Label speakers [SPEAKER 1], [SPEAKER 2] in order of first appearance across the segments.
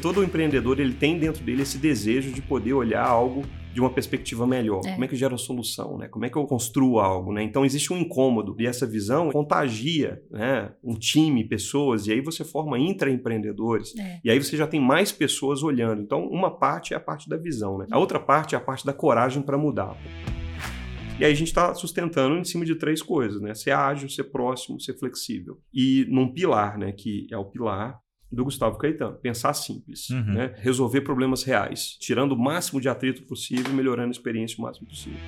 [SPEAKER 1] todo empreendedor ele tem dentro dele esse desejo de poder olhar algo de uma perspectiva melhor. É. Como é que eu gero a solução, né? Como é que eu construo algo, né? Então existe um incômodo e essa visão contagia, né? Um time, pessoas e aí você forma intraempreendedores é. e aí você já tem mais pessoas olhando. Então uma parte é a parte da visão, né? A outra parte é a parte da coragem para mudar. E aí a gente está sustentando em cima de três coisas, né? Ser ágil, ser próximo, ser flexível. E num pilar, né? Que é o pilar do Gustavo Caetano. Pensar simples, uhum. né? resolver problemas reais, tirando o máximo de atrito possível e melhorando a experiência o máximo possível.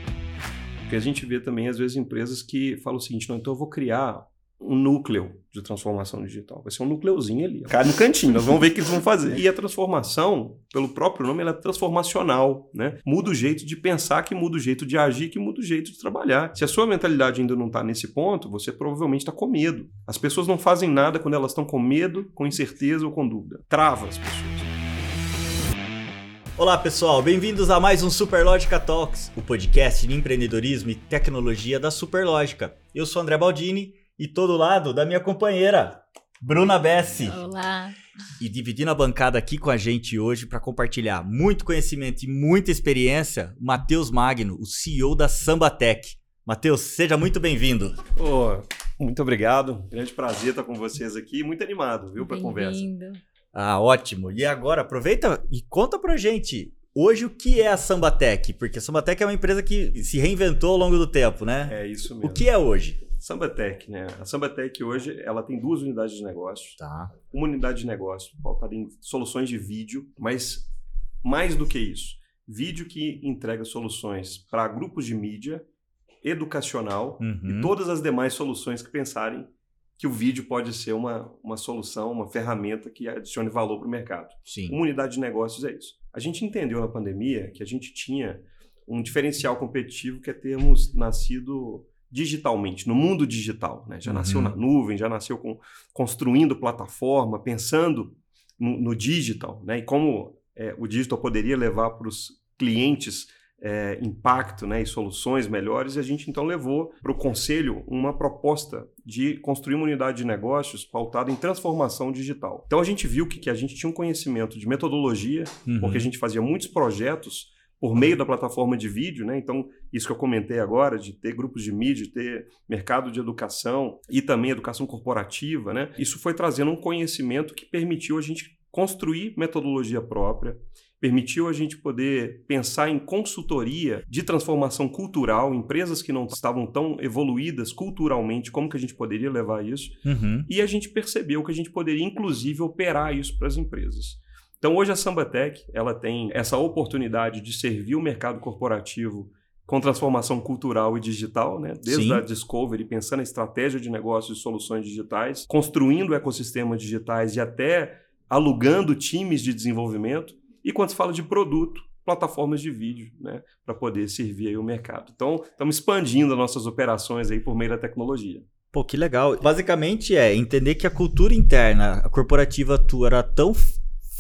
[SPEAKER 1] Porque a gente vê também, às vezes, empresas que falam o seguinte: não, então eu vou criar um núcleo de transformação digital. Vai ser um núcleozinho ali, cara no cantinho. Nós vamos ver o que eles vão fazer. E a transformação, pelo próprio nome, ela é transformacional, né? Muda o jeito de pensar, que muda o jeito de agir, que muda o jeito de trabalhar. Se a sua mentalidade ainda não está nesse ponto, você provavelmente está com medo. As pessoas não fazem nada quando elas estão com medo, com incerteza ou com dúvida. Trava as pessoas.
[SPEAKER 2] Olá pessoal, bem-vindos a mais um Superlógica Talks, o podcast de empreendedorismo e tecnologia da Superlógica. Eu sou André Baldini e todo lado da minha companheira, Bruna Bessi.
[SPEAKER 3] Olá.
[SPEAKER 2] E dividindo a bancada aqui com a gente hoje para compartilhar muito conhecimento e muita experiência, Matheus Magno, o CEO da Sambatec. Matheus, seja muito bem-vindo.
[SPEAKER 1] Oh, muito obrigado. Grande prazer estar com vocês aqui. Muito animado, viu, para a conversa.
[SPEAKER 2] Ah, ótimo. E agora, aproveita e conta pra gente Hoje, o que é a Sambatec? Porque a Sambatec é uma empresa que se reinventou ao longo do tempo, né?
[SPEAKER 1] É isso mesmo.
[SPEAKER 2] O que é hoje?
[SPEAKER 1] Sambatec, né? A Sambatec hoje ela tem duas unidades de negócio.
[SPEAKER 2] Tá.
[SPEAKER 1] Uma unidade de negócio pautada em soluções de vídeo, mas mais do que isso, vídeo que entrega soluções para grupos de mídia, educacional uhum. e todas as demais soluções que pensarem que o vídeo pode ser uma, uma solução, uma ferramenta que adicione valor para o mercado.
[SPEAKER 2] Sim.
[SPEAKER 1] Uma unidade de negócios é isso. A gente entendeu na pandemia que a gente tinha um diferencial competitivo que é termos nascido digitalmente, no mundo digital. Né? Já uhum. nasceu na nuvem, já nasceu com, construindo plataforma, pensando no, no digital, né? e como é, o digital poderia levar para os clientes é, impacto né, e soluções melhores, e a gente então levou para o conselho uma proposta de construir uma unidade de negócios pautada em transformação digital. Então a gente viu que, que a gente tinha um conhecimento de metodologia, uhum. porque a gente fazia muitos projetos por meio da plataforma de vídeo, né? Então, isso que eu comentei agora, de ter grupos de mídia, de ter mercado de educação e também educação corporativa, né? Isso foi trazendo um conhecimento que permitiu a gente construir metodologia própria, permitiu a gente poder pensar em consultoria de transformação cultural, empresas que não estavam tão evoluídas culturalmente, como que a gente poderia levar isso, uhum. e a gente percebeu que a gente poderia, inclusive, operar isso para as empresas. Então hoje a Sambatec ela tem essa oportunidade de servir o mercado corporativo com transformação cultural e digital, né? desde Sim. a Discovery, pensando em estratégia de negócios e soluções digitais, construindo ecossistemas digitais e até alugando times de desenvolvimento. E quando se fala de produto, plataformas de vídeo, né, para poder servir aí o mercado. Então, estamos expandindo as nossas operações aí por meio da tecnologia.
[SPEAKER 2] Pô, que legal. Basicamente é entender que a cultura interna, a corporativa tua era tão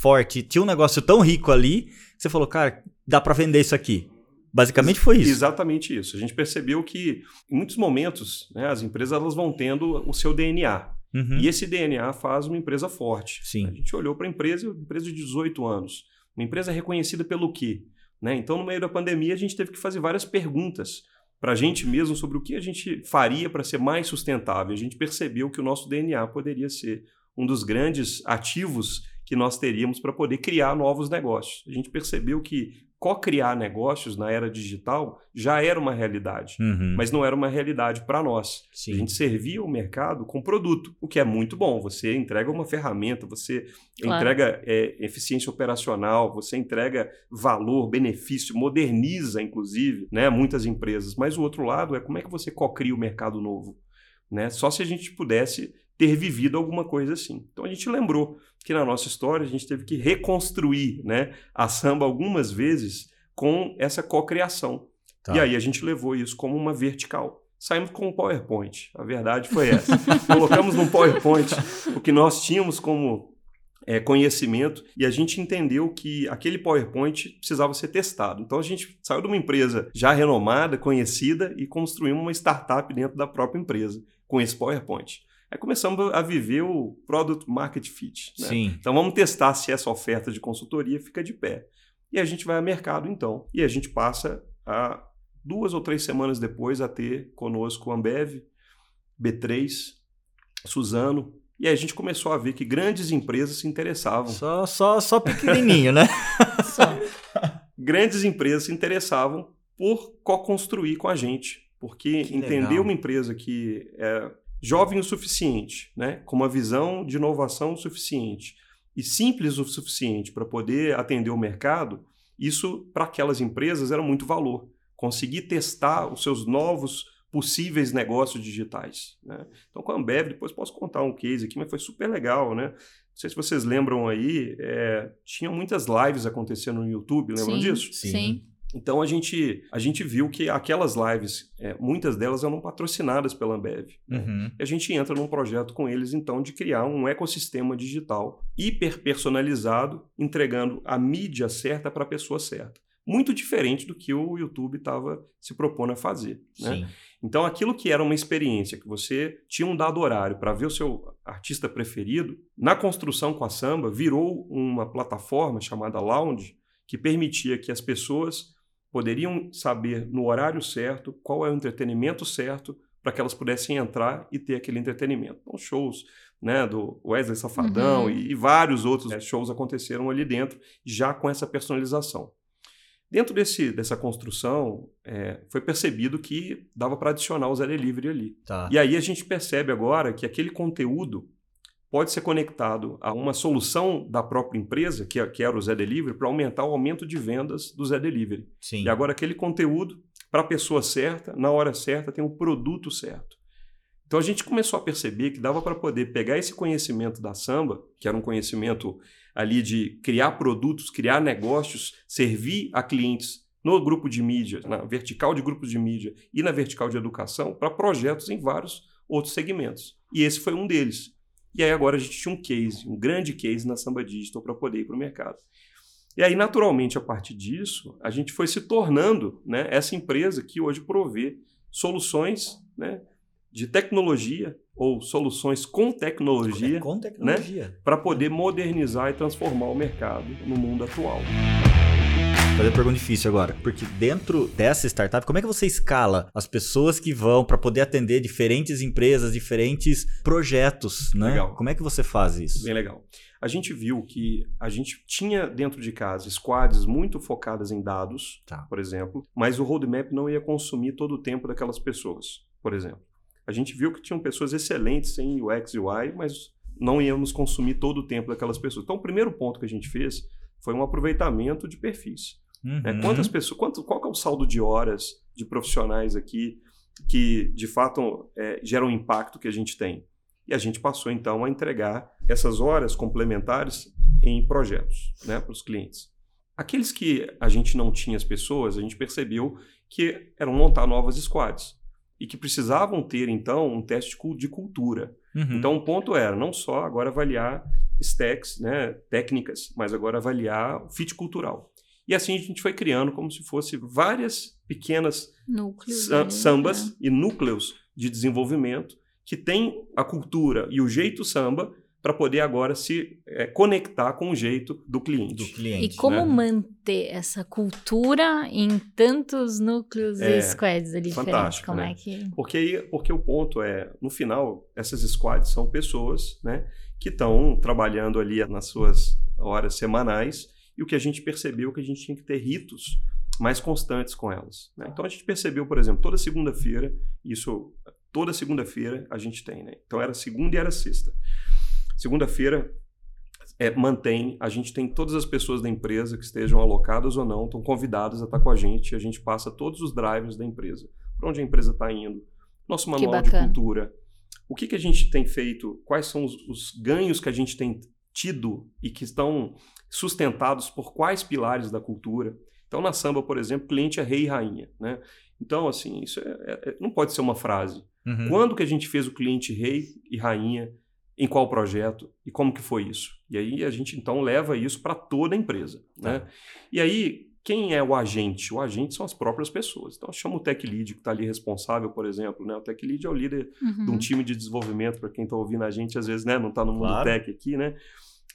[SPEAKER 2] forte, tinha um negócio tão rico ali, que você falou, cara, dá para vender isso aqui. Basicamente foi isso.
[SPEAKER 1] Exatamente isso. A gente percebeu que, em muitos momentos, né, as empresas elas vão tendo o seu DNA. Uhum. E esse DNA faz uma empresa forte.
[SPEAKER 2] Sim.
[SPEAKER 1] A gente olhou para a empresa, empresa de 18 anos. Uma empresa reconhecida pelo quê? Né? Então, no meio da pandemia, a gente teve que fazer várias perguntas para a gente mesmo sobre o que a gente faria para ser mais sustentável. A gente percebeu que o nosso DNA poderia ser um dos grandes ativos que nós teríamos para poder criar novos negócios. A gente percebeu que co-criar negócios na era digital já era uma realidade, uhum. mas não era uma realidade para nós. Sim. A gente servia o mercado com produto, o que é muito bom. Você entrega uma ferramenta, você claro. entrega é, eficiência operacional, você entrega valor, benefício, moderniza, inclusive, né, muitas empresas. Mas o outro lado é como é que você co-cria o mercado novo. Né? Só se a gente pudesse ter vivido alguma coisa assim. Então a gente lembrou que na nossa história a gente teve que reconstruir né, a samba algumas vezes com essa cocriação. Tá. E aí a gente levou isso como uma vertical. Saímos com um PowerPoint. A verdade foi essa. Colocamos num PowerPoint o que nós tínhamos como é, conhecimento e a gente entendeu que aquele PowerPoint precisava ser testado. Então a gente saiu de uma empresa já renomada, conhecida e construímos uma startup dentro da própria empresa com esse PowerPoint. Aí começamos a viver o Product Market Fit. Né?
[SPEAKER 2] Sim.
[SPEAKER 1] Então vamos testar se essa oferta de consultoria fica de pé. E a gente vai ao mercado então. E a gente passa a duas ou três semanas depois a ter conosco Ambev, B3, Suzano. E aí a gente começou a ver que grandes empresas se interessavam.
[SPEAKER 2] Só, só, só pequenininho, né?
[SPEAKER 3] Só.
[SPEAKER 1] Grandes empresas se interessavam por co-construir com a gente. Porque
[SPEAKER 2] Que
[SPEAKER 1] entender
[SPEAKER 2] legal.
[SPEAKER 1] uma empresa que é jovem o suficiente, né, com uma visão de inovação o suficiente e simples o suficiente para poder atender o mercado, isso para aquelas empresas era muito valor. Conseguir testar os seus novos possíveis negócios digitais. Né? Então, com a Ambev, depois posso contar um case aqui, mas foi super legal. Né? Não sei se vocês lembram aí, é, tinha muitas lives acontecendo no YouTube, lembram
[SPEAKER 3] Sim.
[SPEAKER 1] disso?
[SPEAKER 3] Sim.
[SPEAKER 1] Então a gente, a gente viu que aquelas lives, é, muitas delas eram patrocinadas pela Ambev. né?
[SPEAKER 2] Uhum.
[SPEAKER 1] E a gente entra num projeto com eles, então, de criar um ecossistema digital hiper personalizado, entregando a mídia certa para a pessoa certa. Muito diferente do que o YouTube estava se propondo a fazer. Né? Então, aquilo que era uma experiência, que você tinha um dado horário para ver o seu artista preferido, na construção com a samba, virou uma plataforma chamada Lounge, que permitia que as pessoas poderiam saber no horário certo qual é o entretenimento certo para que elas pudessem entrar e ter aquele entretenimento. Então, shows né, do Wesley Safadão
[SPEAKER 3] Uhum.
[SPEAKER 1] e, e vários outros né, shows aconteceram ali dentro, já com essa personalização. Dentro desse, dessa construção, é, foi percebido que dava para adicionar o Zé Delivery ali.
[SPEAKER 2] Tá.
[SPEAKER 1] E aí a gente percebe agora que aquele conteúdo pode ser conectado a uma solução da própria empresa, que, é- que era o Zé Delivery, para aumentar o aumento de vendas do Zé Delivery.
[SPEAKER 2] Sim.
[SPEAKER 1] E agora aquele conteúdo, para a pessoa certa, na hora certa, tem um produto certo. Então a gente começou a perceber que dava para poder pegar esse conhecimento da samba, que era um conhecimento ali de criar produtos, criar negócios, servir a clientes no grupo de mídia, na vertical de grupos de mídia e na vertical de educação, para projetos em vários outros segmentos. E esse foi um deles. E aí agora a gente tinha um case, um grande case na Samba Digital para poder ir para o mercado. E aí, naturalmente, a partir disso, a gente foi se tornando né, essa empresa que hoje provê soluções né, de tecnologia ou soluções com tecnologia
[SPEAKER 2] É com tecnologia.
[SPEAKER 1] para poder modernizar e transformar o mercado no mundo atual.
[SPEAKER 2] Fazer uma pergunta difícil agora. Porque dentro dessa startup, como é que você escala as pessoas que vão para poder atender diferentes empresas, diferentes projetos, né?
[SPEAKER 1] Legal.
[SPEAKER 2] Como é que você faz isso?
[SPEAKER 1] Bem legal. A gente viu que a gente tinha dentro de casa squads muito focadas em dados,
[SPEAKER 2] Tá.
[SPEAKER 1] por exemplo, mas o roadmap não ia consumir todo o tempo daquelas pessoas, por exemplo. A gente viu que tinham pessoas excelentes em UX e UI, mas não íamos consumir todo o tempo daquelas pessoas. Então, o primeiro ponto que a gente fez foi um aproveitamento de perfis. Né?
[SPEAKER 2] Uhum.
[SPEAKER 1] Quantas pessoas, quanto, qual que é o saldo de horas de profissionais aqui que de fato é, geram o impacto que a gente tem? E a gente passou então a entregar essas horas complementares em projetos né, para os clientes. Aqueles que a gente não tinha as pessoas, a gente percebeu que eram montar novas squads e que precisavam ter então um teste de cultura.
[SPEAKER 2] Uhum.
[SPEAKER 1] Então, o ponto era não só agora avaliar stacks, né, técnicas, mas agora avaliar o fit cultural. E assim a gente foi criando como se fosse várias pequenas
[SPEAKER 3] Núcleos.
[SPEAKER 1] sa-
[SPEAKER 3] ali,
[SPEAKER 1] sambas
[SPEAKER 3] né?
[SPEAKER 1] e núcleos de desenvolvimento que têm a cultura e o jeito samba para poder agora se eh, conectar com o jeito do cliente.
[SPEAKER 2] do cliente.
[SPEAKER 3] E como
[SPEAKER 1] né?
[SPEAKER 3] manter essa cultura em tantos núcleos
[SPEAKER 1] É,
[SPEAKER 3] e squads ali diferentes? Como
[SPEAKER 1] né?
[SPEAKER 3] é que.
[SPEAKER 1] Porque, aí- porque o ponto é, no final, essas squads são pessoas né, que estão trabalhando ali nas suas horas semanais e o que a gente percebeu é que a gente tinha que ter ritos mais constantes com elas. né? Então a gente percebeu, por exemplo, toda segunda-feira, isso toda segunda-feira a gente tem, né? Então era segunda e era sexta. Segunda-feira é, mantém, a gente tem todas as pessoas da empresa que estejam alocadas ou não, estão convidadas a estar com a gente, a gente passa todos os drivers da empresa, para onde a empresa está indo, nosso manual de cultura, o que, que a gente tem feito, quais são os, os ganhos que a gente tem tido e que estão sustentados por quais pilares da cultura. Então, na samba, por exemplo, cliente é rei e rainha, né? Então, assim, isso é- é- é- não pode ser uma frase.
[SPEAKER 2] Uhum.
[SPEAKER 1] Quando que a gente fez o cliente rei e rainha? Em qual projeto? E como que foi isso? E aí a gente então leva isso para toda a empresa. Né? E aí, quem é o agente? O agente são as próprias pessoas. Então, chama o tech lead que está ali responsável, por exemplo. Né? O tech lead é o líder
[SPEAKER 3] Uhum.
[SPEAKER 1] de um time de desenvolvimento, para quem está ouvindo a gente, às vezes né, não está no mundo
[SPEAKER 2] Claro.
[SPEAKER 1] tech aqui, né?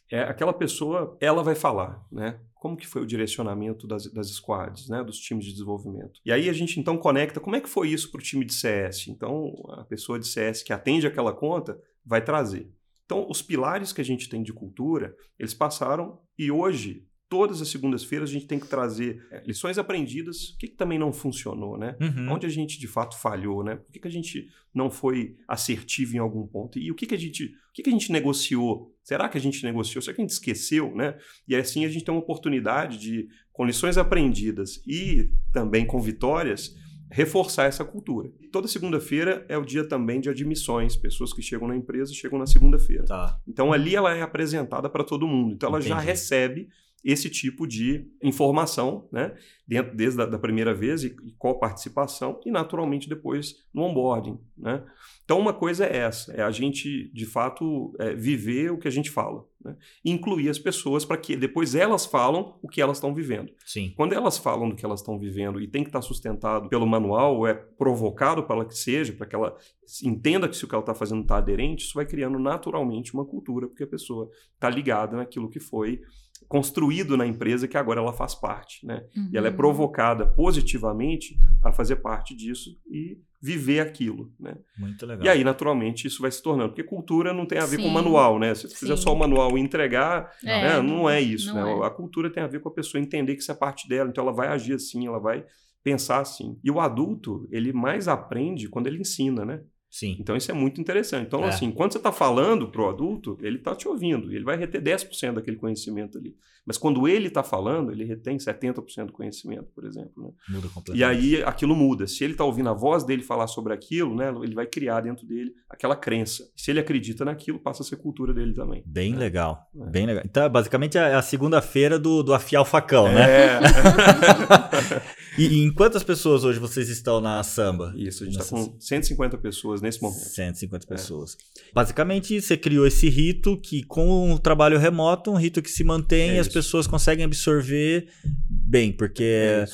[SPEAKER 1] É, aquela pessoa, ela vai falar, né? Como que foi o direcionamento das, das squads, né? Dos times de desenvolvimento. E aí a gente então conecta como é que foi isso para o time de CS. Então, a pessoa de CS que atende aquela conta vai trazer. Então, os pilares que a gente tem de cultura, eles passaram e hoje, todas as segundas-feiras, a gente tem que trazer é, lições aprendidas, o que, que também não funcionou, né?
[SPEAKER 2] Uhum.
[SPEAKER 1] Onde a gente de fato falhou, né? Por que, que a gente não foi assertivo em algum ponto? E o que, que a gente, o que, que a gente negociou? Será que a gente negociou? Será que a gente esqueceu, né? E assim a gente tem uma oportunidade de, com lições aprendidas e também com vitórias, reforçar essa cultura. Toda segunda-feira é o dia também de admissões, pessoas que chegam na empresa chegam na segunda-feira.
[SPEAKER 2] Tá.
[SPEAKER 1] Então ali ela é apresentada para todo mundo. Então ela já
[SPEAKER 2] Entendi.
[SPEAKER 1] recebe esse tipo de informação, né? Dentro, desde a da primeira vez e, e com a participação e naturalmente depois no onboarding, né? Então uma coisa é essa, é a gente de fato é, viver o que a gente fala, né? Incluir as pessoas para que depois elas falam o que elas estão vivendo.
[SPEAKER 2] Sim.
[SPEAKER 1] Quando elas falam do que elas estão vivendo e tem que estar sustentado pelo manual, ou é provocado para ela que seja, para que ela entenda que se o que ela está fazendo está aderente, isso vai criando naturalmente uma cultura, porque a pessoa está ligada naquilo que foi construído na empresa que agora ela faz parte, né? E ela é
[SPEAKER 3] Uhum.
[SPEAKER 1] provocada positivamente a fazer parte disso e viver aquilo, né?
[SPEAKER 2] Muito legal.
[SPEAKER 1] E aí, naturalmente, isso vai se tornando, porque cultura não tem a ver com
[SPEAKER 3] Sim.
[SPEAKER 1] manual, né? Se você fizer só o manual e entregar,
[SPEAKER 3] É,
[SPEAKER 1] né? Não é isso,
[SPEAKER 3] não
[SPEAKER 1] né?
[SPEAKER 3] é.
[SPEAKER 1] A cultura tem a ver com a pessoa entender que isso é parte dela, então ela vai agir assim, ela vai pensar assim. E o adulto, ele mais aprende quando ele ensina, né?
[SPEAKER 2] Sim.
[SPEAKER 1] Então isso é muito interessante. Então,
[SPEAKER 2] É.
[SPEAKER 1] assim, quando você está falando pro adulto, ele está te ouvindo, ele vai reter 10% daquele conhecimento ali. Mas quando ele está falando, ele retém 70% do conhecimento, por exemplo. Né?
[SPEAKER 2] Muda
[SPEAKER 1] E
[SPEAKER 2] completamente.
[SPEAKER 1] aí aquilo muda. Se ele está ouvindo a voz dele falar sobre aquilo, né, ele vai criar dentro dele aquela crença. Se ele acredita naquilo, passa a ser cultura dele também.
[SPEAKER 2] Bem
[SPEAKER 1] É.
[SPEAKER 2] legal.
[SPEAKER 1] É.
[SPEAKER 2] Bem legal. Então, basicamente, é a segunda-feira do, do afiar o facão, né?
[SPEAKER 1] É.
[SPEAKER 2] E, e em quantas pessoas hoje vocês estão na samba?
[SPEAKER 1] Isso, a gente está com 150 pessoas nesse momento.
[SPEAKER 2] 150
[SPEAKER 1] É.
[SPEAKER 2] pessoas. Basicamente, você criou esse rito que, com o trabalho remoto, um rito que se mantém
[SPEAKER 1] É
[SPEAKER 2] e as pessoas conseguem absorver bem, porque
[SPEAKER 1] É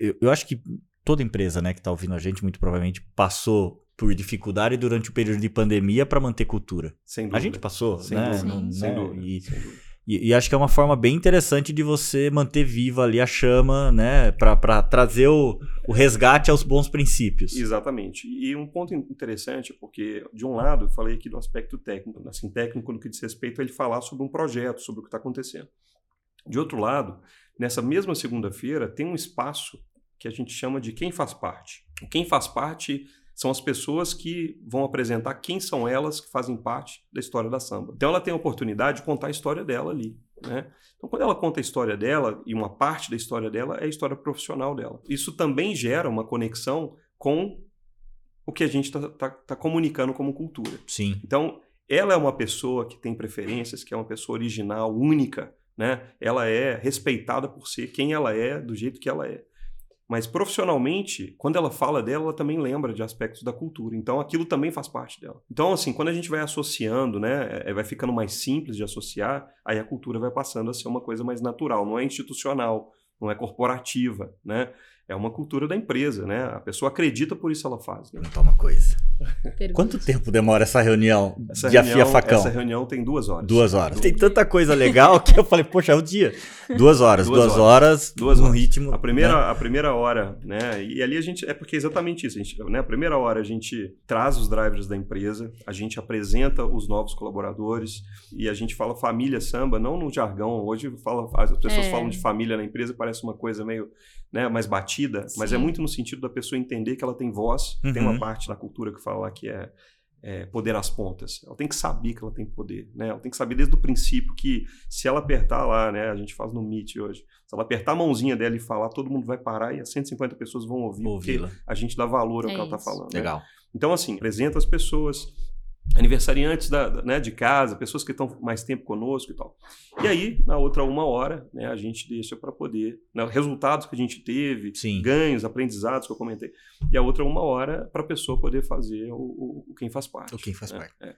[SPEAKER 2] eu, eu acho que toda empresa né, que está ouvindo a gente, muito provavelmente, passou por dificuldade durante o período de pandemia para manter cultura.
[SPEAKER 1] Sem
[SPEAKER 2] A
[SPEAKER 1] dúvida.
[SPEAKER 2] gente passou,
[SPEAKER 1] Sem
[SPEAKER 2] né?
[SPEAKER 1] dúvida,
[SPEAKER 2] Não-
[SPEAKER 1] sem
[SPEAKER 2] né?
[SPEAKER 1] dúvida,
[SPEAKER 2] E-
[SPEAKER 1] sem dúvida.
[SPEAKER 2] E, e acho que é uma forma bem interessante de você manter viva ali a chama, né? Para trazer o, o resgate aos bons princípios.
[SPEAKER 1] Exatamente. E um ponto interessante, porque, de um lado, eu falei aqui do aspecto técnico, assim, técnico no que diz respeito a ele falar sobre um projeto, sobre o que está acontecendo. De outro lado, nessa mesma segunda-feira, tem um espaço que a gente chama de quem faz parte. Quem faz parte são as pessoas que vão apresentar quem são elas que fazem parte da história da samba. Então ela tem a oportunidade de contar a história dela ali. Né? Então, quando ela conta a história dela, e uma parte da história dela é a história profissional dela. Isso também gera uma conexão com o que a gente está comunicando como cultura.
[SPEAKER 2] Sim.
[SPEAKER 1] Então, ela é uma pessoa que tem preferências, que é uma pessoa original, única, né? Ela é respeitada por ser quem ela é, do jeito que ela é. Mas profissionalmente, quando ela fala dela, ela também lembra de aspectos da cultura. Então, aquilo também faz parte dela. Então, assim, quando a gente vai associando, né, é, vai ficando mais simples de associar, aí a cultura vai passando a ser uma coisa mais natural, não é institucional, não é corporativa, né? É uma cultura da empresa, né? A pessoa acredita, por isso ela faz. Né?
[SPEAKER 2] Perguntar uma coisa.
[SPEAKER 3] Pergunta.
[SPEAKER 2] Quanto tempo demora essa reunião
[SPEAKER 1] Essa
[SPEAKER 2] de afia
[SPEAKER 1] reunião-
[SPEAKER 2] facão?
[SPEAKER 1] Essa reunião tem duas horas.
[SPEAKER 2] Duas horas. Tem tanta coisa legal que eu falei, poxa, é o dia. Duas horas, duas,
[SPEAKER 1] Duas
[SPEAKER 2] horas,
[SPEAKER 1] Duas
[SPEAKER 2] num
[SPEAKER 1] horas.
[SPEAKER 2] ritmo.
[SPEAKER 1] A primeira,
[SPEAKER 2] né?
[SPEAKER 1] a primeira hora, né? E ali a gente. É porque é exatamente isso. A, gente, né, a primeira hora a gente traz os drivers da empresa, a gente apresenta os novos colaboradores e a gente fala família samba, não no jargão. Hoje fala, as pessoas
[SPEAKER 3] É.
[SPEAKER 1] falam de família na empresa, parece uma coisa meio né, mais batida, mas é
[SPEAKER 3] Sim.
[SPEAKER 1] muito no sentido da pessoa entender que ela tem voz, tem
[SPEAKER 2] Uhum.
[SPEAKER 1] uma parte da cultura que fala lá que é. é, poder às pontas. Ela tem que saber que ela tem poder, né? Ela tem que saber desde o princípio que se ela apertar lá, né? A gente faz no Meet hoje. Se ela apertar a mãozinha dela e falar, todo mundo vai parar e as 150 pessoas vão ouvir,
[SPEAKER 2] Ouvi-la.
[SPEAKER 1] porque a gente dá valor ao
[SPEAKER 3] É
[SPEAKER 1] que ela está
[SPEAKER 3] isso.
[SPEAKER 1] falando. né?
[SPEAKER 2] Legal.
[SPEAKER 1] Então, assim, apresenta as pessoas, aniversariantes da, da- né, de casa, pessoas que estão mais tempo conosco e tal. E aí, na outra uma hora, né, a gente deixa para poder, né, resultados que a gente teve,
[SPEAKER 2] Sim.
[SPEAKER 1] ganhos, aprendizados que eu comentei. E a outra uma hora para a pessoa poder fazer o, o- o quem faz parte.
[SPEAKER 2] O quem faz
[SPEAKER 1] né?
[SPEAKER 2] parte.
[SPEAKER 1] É.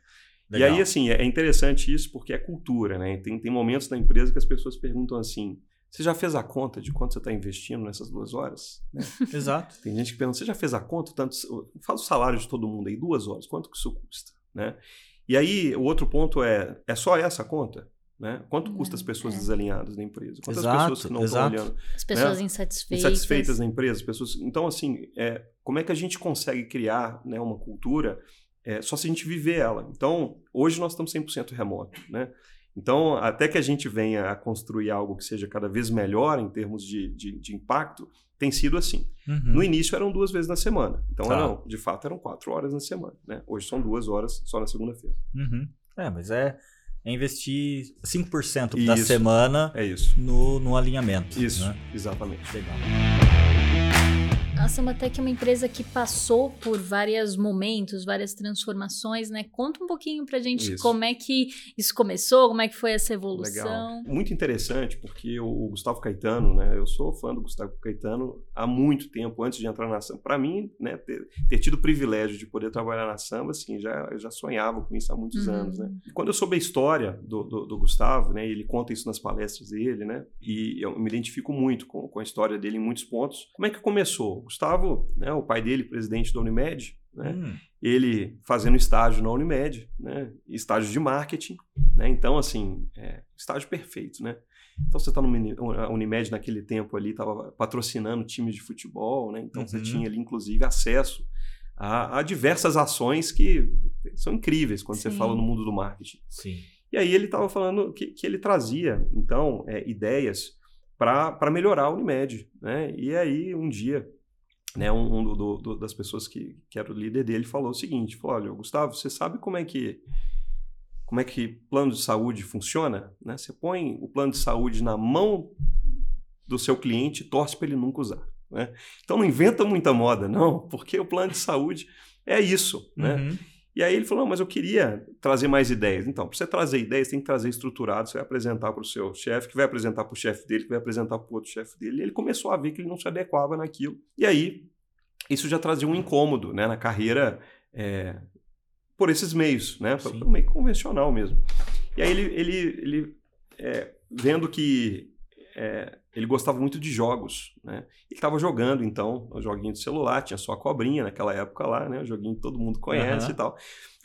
[SPEAKER 1] E aí, assim, é é interessante isso porque é cultura, né? Tem, tem momentos na empresa que as pessoas perguntam assim: Você já fez a conta de quanto você está investindo nessas duas horas? Né?
[SPEAKER 2] Exato.
[SPEAKER 1] Tem gente que pergunta, você já fez a conta? Tanto, faz o salário de todo mundo aí, duas horas, quanto que isso custa? Né? E aí, o outro ponto é, é só essa conta? Né? Quanto custa as pessoas
[SPEAKER 3] é.
[SPEAKER 1] desalinhadas na empresa? Quantas
[SPEAKER 2] Exato,
[SPEAKER 1] pessoas que não estão olhando?
[SPEAKER 3] As pessoas
[SPEAKER 1] né?
[SPEAKER 3] insatisfeitas.
[SPEAKER 1] Insatisfeitas na empresa? as Pessoas... Então, assim, é, como é que a gente consegue criar né, uma cultura é, só se a gente viver ela? Então, hoje nós estamos 100% remoto, né? Então, até que a gente venha a construir algo que seja cada vez melhor em termos de, de, de impacto, tem sido assim.
[SPEAKER 2] Uhum.
[SPEAKER 1] No início eram duas vezes na semana. Então,
[SPEAKER 2] Tá.
[SPEAKER 1] não, de fato, eram quatro horas na semana. Né? Hoje são duas horas só na segunda-feira.
[SPEAKER 2] Uhum. É, mas é, é investir 5% da
[SPEAKER 1] Isso.
[SPEAKER 2] semana
[SPEAKER 1] É isso.
[SPEAKER 2] no, no alinhamento.
[SPEAKER 1] Isso,
[SPEAKER 2] Né?
[SPEAKER 1] exatamente.
[SPEAKER 2] Legal.
[SPEAKER 3] A Sambatec é uma empresa que passou por vários momentos, várias transformações, né? Conta um pouquinho pra gente
[SPEAKER 1] Isso.
[SPEAKER 3] como é que isso começou, como é que foi essa evolução.
[SPEAKER 1] Legal. Muito interessante, porque o Gustavo Caetano, né? Eu sou fã do Gustavo Caetano há muito tempo, antes de entrar na samba. Para mim, né, ter, ter tido o privilégio de poder trabalhar na samba, assim, já, eu já sonhava com isso há muitos
[SPEAKER 3] Uhum.
[SPEAKER 1] anos, né? E quando eu soube a história do, do, do Gustavo, né? Ele conta isso nas palestras dele, né? E eu me identifico muito com, com a história dele em muitos pontos. Como é que começou? Gustavo, né, o pai dele, presidente da Unimed, né?
[SPEAKER 2] Hum,
[SPEAKER 1] ele fazendo estágio na Unimed, né? Estágio de marketing, né? Então, assim, é, estágio perfeito, né? Então, você está no Mini- a Unimed naquele tempo ali, estava patrocinando times de futebol, né? Então, você
[SPEAKER 2] Uhum.
[SPEAKER 1] tinha ali, inclusive, acesso a, a diversas ações que são incríveis quando você
[SPEAKER 3] Sim.
[SPEAKER 1] fala no mundo do marketing.
[SPEAKER 2] sim.
[SPEAKER 1] E aí ele estava falando que, que ele trazia, então, é, ideias para melhorar a Unimed. Né? E aí, um dia, né, um, um do- do- das pessoas que, que era o líder dele falou o seguinte, falou, olha, Gustavo, você sabe como é que como é que plano de saúde funciona? Né? Você põe o plano de saúde na mão do seu cliente e torce para ele nunca usar. Né? Então não inventa muita moda, não, porque o plano de saúde é isso. Né?
[SPEAKER 2] Uhum.
[SPEAKER 1] E aí ele falou, mas eu queria trazer mais ideias. Então, para você trazer ideias, tem que trazer estruturado. Você vai apresentar para o seu chefe, que vai apresentar para o chefe dele, que vai apresentar para o outro chefe dele. E ele começou a ver que ele não se adequava naquilo. E aí, isso já trazia um incômodo né, na carreira é, por esses meios, né?
[SPEAKER 2] Sim.
[SPEAKER 1] por meio convencional mesmo. E aí ele, ele, ele é, vendo que é, ele gostava muito de jogos, né? Ele estava jogando, então, um joguinho de celular, tinha só a cobrinha naquela época lá, né? O joguinho que todo mundo conhece
[SPEAKER 2] Aham.
[SPEAKER 1] e tal.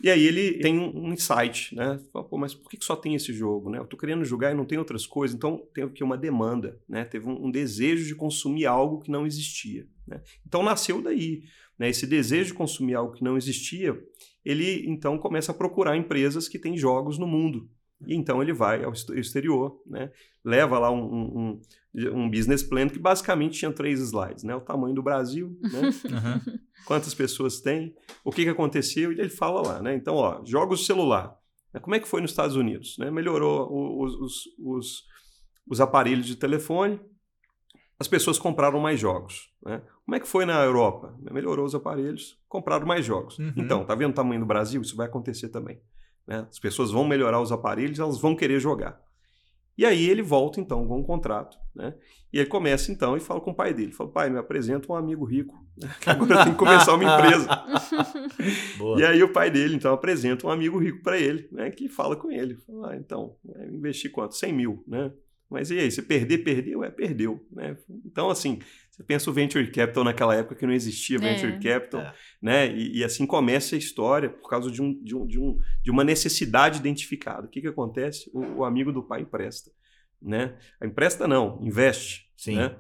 [SPEAKER 1] E aí ele tem um, um insight, né? Fala, Pô, mas por que, que só tem esse jogo, né? Eu tô querendo jogar e não tem outras coisas, então tem aqui uma demanda, né? Teve um, um desejo de consumir algo que não existia, né? Então nasceu daí, né? Esse desejo de consumir algo que não existia, ele então começa a procurar empresas que têm jogos no mundo. E então ele vai ao ex- exterior, né? leva lá um, um, um- business plan que basicamente tinha três slides, né? O tamanho do Brasil, né?
[SPEAKER 2] Uhum.
[SPEAKER 1] quantas pessoas tem, o que, que aconteceu, e ele fala lá, né? Então, ó, jogos de celular. né? Como é que foi nos Estados Unidos? Né? Melhorou o- os, os, os, os aparelhos de telefone, as pessoas compraram mais jogos. Né? Como é que foi na Europa? Melhorou os aparelhos, compraram mais jogos.
[SPEAKER 2] Uhum.
[SPEAKER 1] Então, tá vendo o tamanho do Brasil? Isso vai acontecer também. Né? As pessoas vão melhorar os aparelhos, elas vão querer jogar. E aí ele volta então com um contrato, né? E ele começa então e fala com o pai dele, fala: "Pai, me apresenta um amigo rico, né? que agora tem que começar uma empresa".
[SPEAKER 2] Boa.
[SPEAKER 1] E aí o pai dele então apresenta um amigo rico para ele, né? Que fala com ele, fala: ah, então, investir quanto? 100 mil, né? Mas e aí, você perder, perdeu? É, perdeu, né? Então, assim, você pensa o Venture Capital naquela época que não existia
[SPEAKER 3] É.
[SPEAKER 1] Venture Capital,
[SPEAKER 2] É.
[SPEAKER 1] né? E, e assim começa a história por causa de, um, de, um, de, um, de uma necessidade identificada. O que, que acontece? O, o amigo do pai empresta, né? Empresta não, investe,
[SPEAKER 2] Sim.
[SPEAKER 1] né?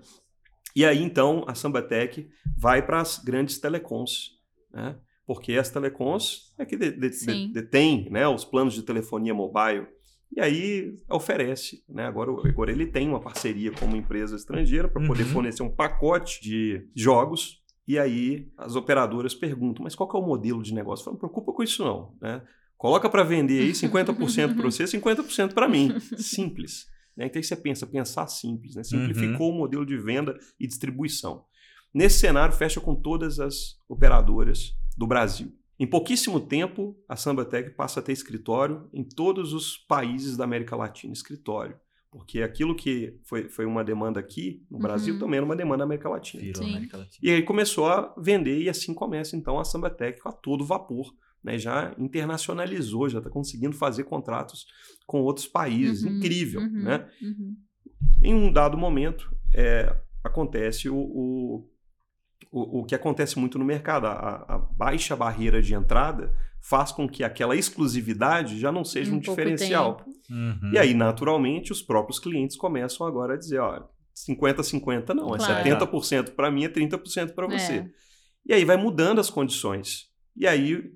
[SPEAKER 1] E aí, então, a Sambatec vai para as grandes telecoms, né? Porque as telecoms é que de, de, de, né, os planos de telefonia mobile. E aí oferece, né? Agora, agora ele tem uma parceria com uma empresa estrangeira para poder
[SPEAKER 2] Uhum.
[SPEAKER 1] fornecer um pacote de jogos. E aí as operadoras perguntam, mas qual é o modelo de negócio? Fala, não preocupa com isso não, né? Coloca para vender aí 50% para você, 50% para mim. Simples. Né? Então aí você pensa, pensar simples, né? Simplificou o modelo de venda e distribuição. Nesse cenário, fecha com todas as operadoras do Brasil. Em pouquíssimo tempo, a Sambatec passa a ter escritório em todos os países da América Latina. Escritório. Porque aquilo que foi, foi uma demanda aqui no Brasil
[SPEAKER 3] Uhum.
[SPEAKER 1] também era uma demanda na América Latina.
[SPEAKER 2] Virou
[SPEAKER 3] Sim.
[SPEAKER 2] América Latina.
[SPEAKER 1] E aí começou a vender, e assim começa então a Sambatec a todo vapor. Né? Já internacionalizou, já está conseguindo fazer contratos com outros países.
[SPEAKER 3] Uhum,
[SPEAKER 1] Incrível.
[SPEAKER 3] uhum,
[SPEAKER 1] Né?
[SPEAKER 3] uhum.
[SPEAKER 1] em um dado momento, é, acontece o, o, o, o, que acontece muito no mercado. A, a, baixa barreira de entrada faz com que aquela exclusividade já não seja um, um diferencial. Uhum. E aí, naturalmente, os próprios clientes começam agora a dizer, olha, 50-50 não, claro. é 70% para mim, é 30% para você. É. E aí vai mudando as condições. E aí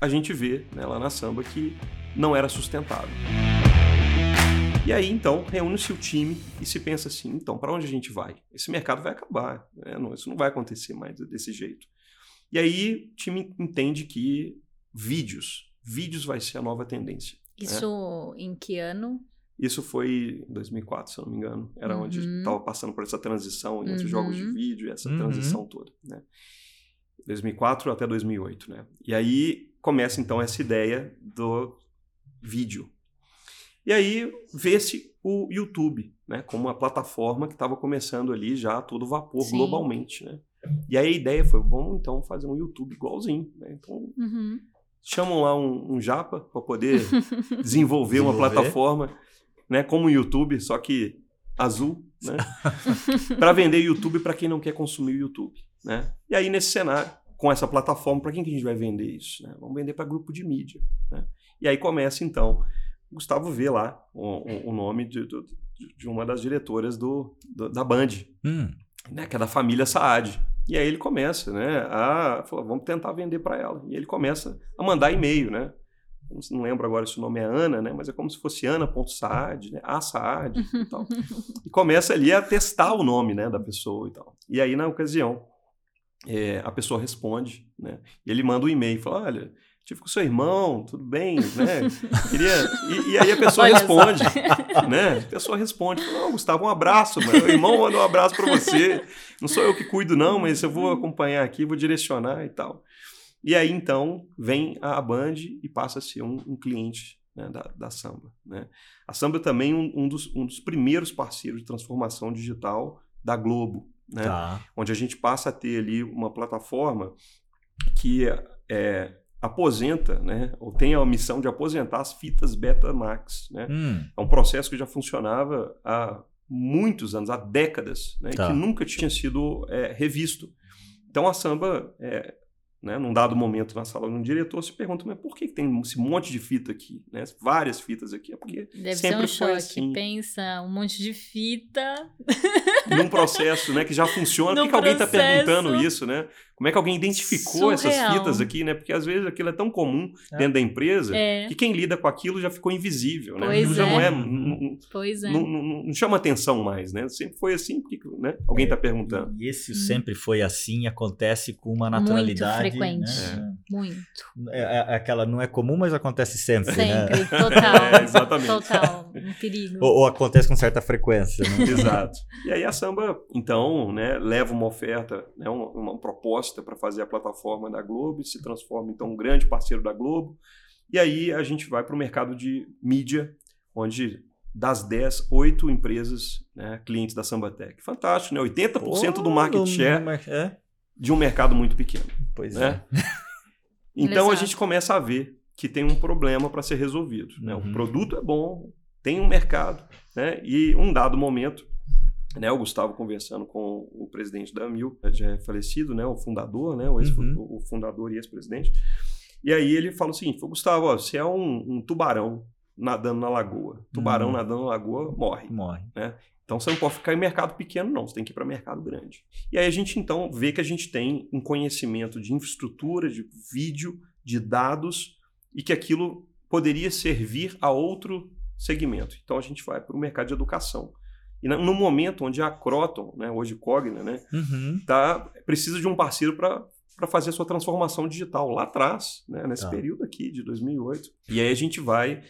[SPEAKER 1] a gente vê né, lá na samba que não era sustentável. E aí, então, reúne-se o time e se pensa assim: então, para onde a gente vai? Esse mercado vai acabar. Né? Não, isso não vai acontecer mais desse jeito. E aí, o time entende que vídeos, vídeos vai ser a nova tendência.
[SPEAKER 3] Né? Isso né? em que ano?
[SPEAKER 1] Isso foi em 2004, se eu não me engano. Era uhum. onde estava passando por essa transição entre uhum. jogos de uhum. vídeo e essa uhum. transição toda. Né? 2004 até 2008. Né? E aí começa então essa ideia do vídeo. E aí vê-se o YouTube, né, como uma plataforma que estava começando ali já a todo vapor Sim. globalmente, né? E aí a ideia foi, vamos então fazer um YouTube igualzinho, né? Então uhum. chamam lá um, um japa para poder desenvolver uma plataforma, né, como o YouTube, só que azul, né? para vender YouTube para quem não quer consumir o YouTube, né? E aí nesse cenário, com essa plataforma, para quem que a gente vai vender isso? Né? Vamos vender para grupo de mídia, né? E aí começa então Gustavo vê lá o, o nome de, de, uma das diretoras do, do da Band, hum. né, que é da família Saad. E aí ele começa, né, a falar, vamos tentar vender para ela. E ele começa a mandar e-mail, né? Não lembro agora se o nome é Ana, né? Mas é como se fosse Ana.saad, né? A Saad e tal. E começa ali a testar o nome, né, da pessoa e tal. E aí, na ocasião, é, a pessoa responde, né? E ele manda um e-mail, fala, olha, tive com seu irmão, tudo bem, né? Queria... E, e aí a pessoa responde, né? A pessoa responde, não, Gustavo, um abraço, meu irmão mandou um abraço para você. Não sou eu que cuido não, mas eu vou acompanhar aqui, vou direcionar e tal. E aí então vem a Band e passa a ser um, um cliente né, da, da Samba. Né? A Samba também um, um, dos, um dos primeiros parceiros de transformação digital da Globo, né? Tá. Onde a gente passa a ter ali uma plataforma que é, aposenta, né, ou tem a missão de aposentar as fitas Betamax. Né? Hum. É um processo que já funcionava há muitos anos, há décadas, né, tá. que nunca tinha sido é, revisto. Então a samba é, né, num dado momento na sala um diretor se pergunta, mas por que, tem esse monte de fita aqui? Né? Várias fitas aqui. É porque
[SPEAKER 3] Deve
[SPEAKER 1] sempre
[SPEAKER 3] ser um
[SPEAKER 1] foi
[SPEAKER 3] choque.
[SPEAKER 1] assim.
[SPEAKER 3] Pensa, um monte de fita.
[SPEAKER 1] Num processo né, que já funciona. por que, que alguém está perguntando isso, né? Como é que alguém identificou Surreal. essas fitas aqui, né? Porque às vezes aquilo é tão comum é. dentro da empresa é. que quem lida com aquilo já ficou invisível, né?
[SPEAKER 3] Pois
[SPEAKER 1] já
[SPEAKER 3] é.
[SPEAKER 1] não é.
[SPEAKER 3] Não, pois é.
[SPEAKER 1] Não, não, não, chama atenção mais, né? Sempre foi assim, porque né? alguém está perguntando.
[SPEAKER 2] E esse hum. sempre foi assim, acontece com uma naturalidade.
[SPEAKER 3] Muito frequente.
[SPEAKER 2] Né?
[SPEAKER 3] Muito.
[SPEAKER 2] É, é, aquela não é comum, mas acontece sempre.
[SPEAKER 3] Sempre,
[SPEAKER 2] né?
[SPEAKER 3] total.
[SPEAKER 1] É, exatamente.
[SPEAKER 3] Total. Um perigo.
[SPEAKER 2] Ou, ou, acontece com certa frequência. Né?
[SPEAKER 1] Exato. E aí a samba, então, né, leva uma oferta, né, uma, uma proposta para fazer a plataforma da Globo, se transforma então um grande parceiro da Globo. E aí a gente vai para o mercado de mídia, onde das 10, 8 empresas né, clientes da Sambatec. Fantástico, né? 80% oh, do market share é? de um mercado muito pequeno.
[SPEAKER 2] Pois
[SPEAKER 1] né? é. Então a gente começa a ver que tem um problema para ser resolvido. Né? O uhum. produto é bom, tem um mercado, né? e um dado momento né, o Gustavo conversando com o presidente da Mil, já é falecido, né, o fundador, né, o, ex uhum. o fundador e ex-presidente. E aí ele fala o seguinte: Gustavo, ó, você é um, um, tubarão nadando na lagoa. Tubarão uhum. nadando na lagoa morre.
[SPEAKER 2] Morre.
[SPEAKER 1] Né? Então você não pode ficar em mercado pequeno, não. Você tem que ir para mercado grande. E aí a gente então vê que a gente tem um conhecimento de infraestrutura, de vídeo, de dados e que aquilo poderia servir a outro segmento. Então a gente vai para o mercado de educação. E no momento onde a Croton, né, hoje Cogna, né, uhum. tá, precisa de um parceiro para para fazer a sua transformação digital lá atrás, né, nesse tá. período aqui de 2008. E aí a gente vai,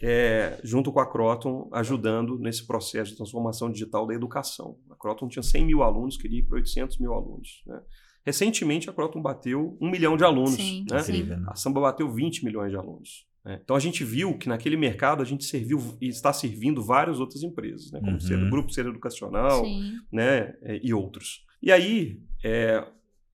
[SPEAKER 1] é, junto com a Croton, ajudando nesse processo de transformação digital da educação. A Croton tinha 100 mil alunos, queria ir para 800 mil alunos. Né? Recentemente, a Croton bateu um milhão de alunos. Sim, né? Sim. A Samba bateu 20 milhões de alunos. Né? Então a gente viu que naquele mercado a gente serviu e está servindo várias outras empresas, né? como uhum. ser, o Grupo Ser Educacional né? É, e outros. E aí, é,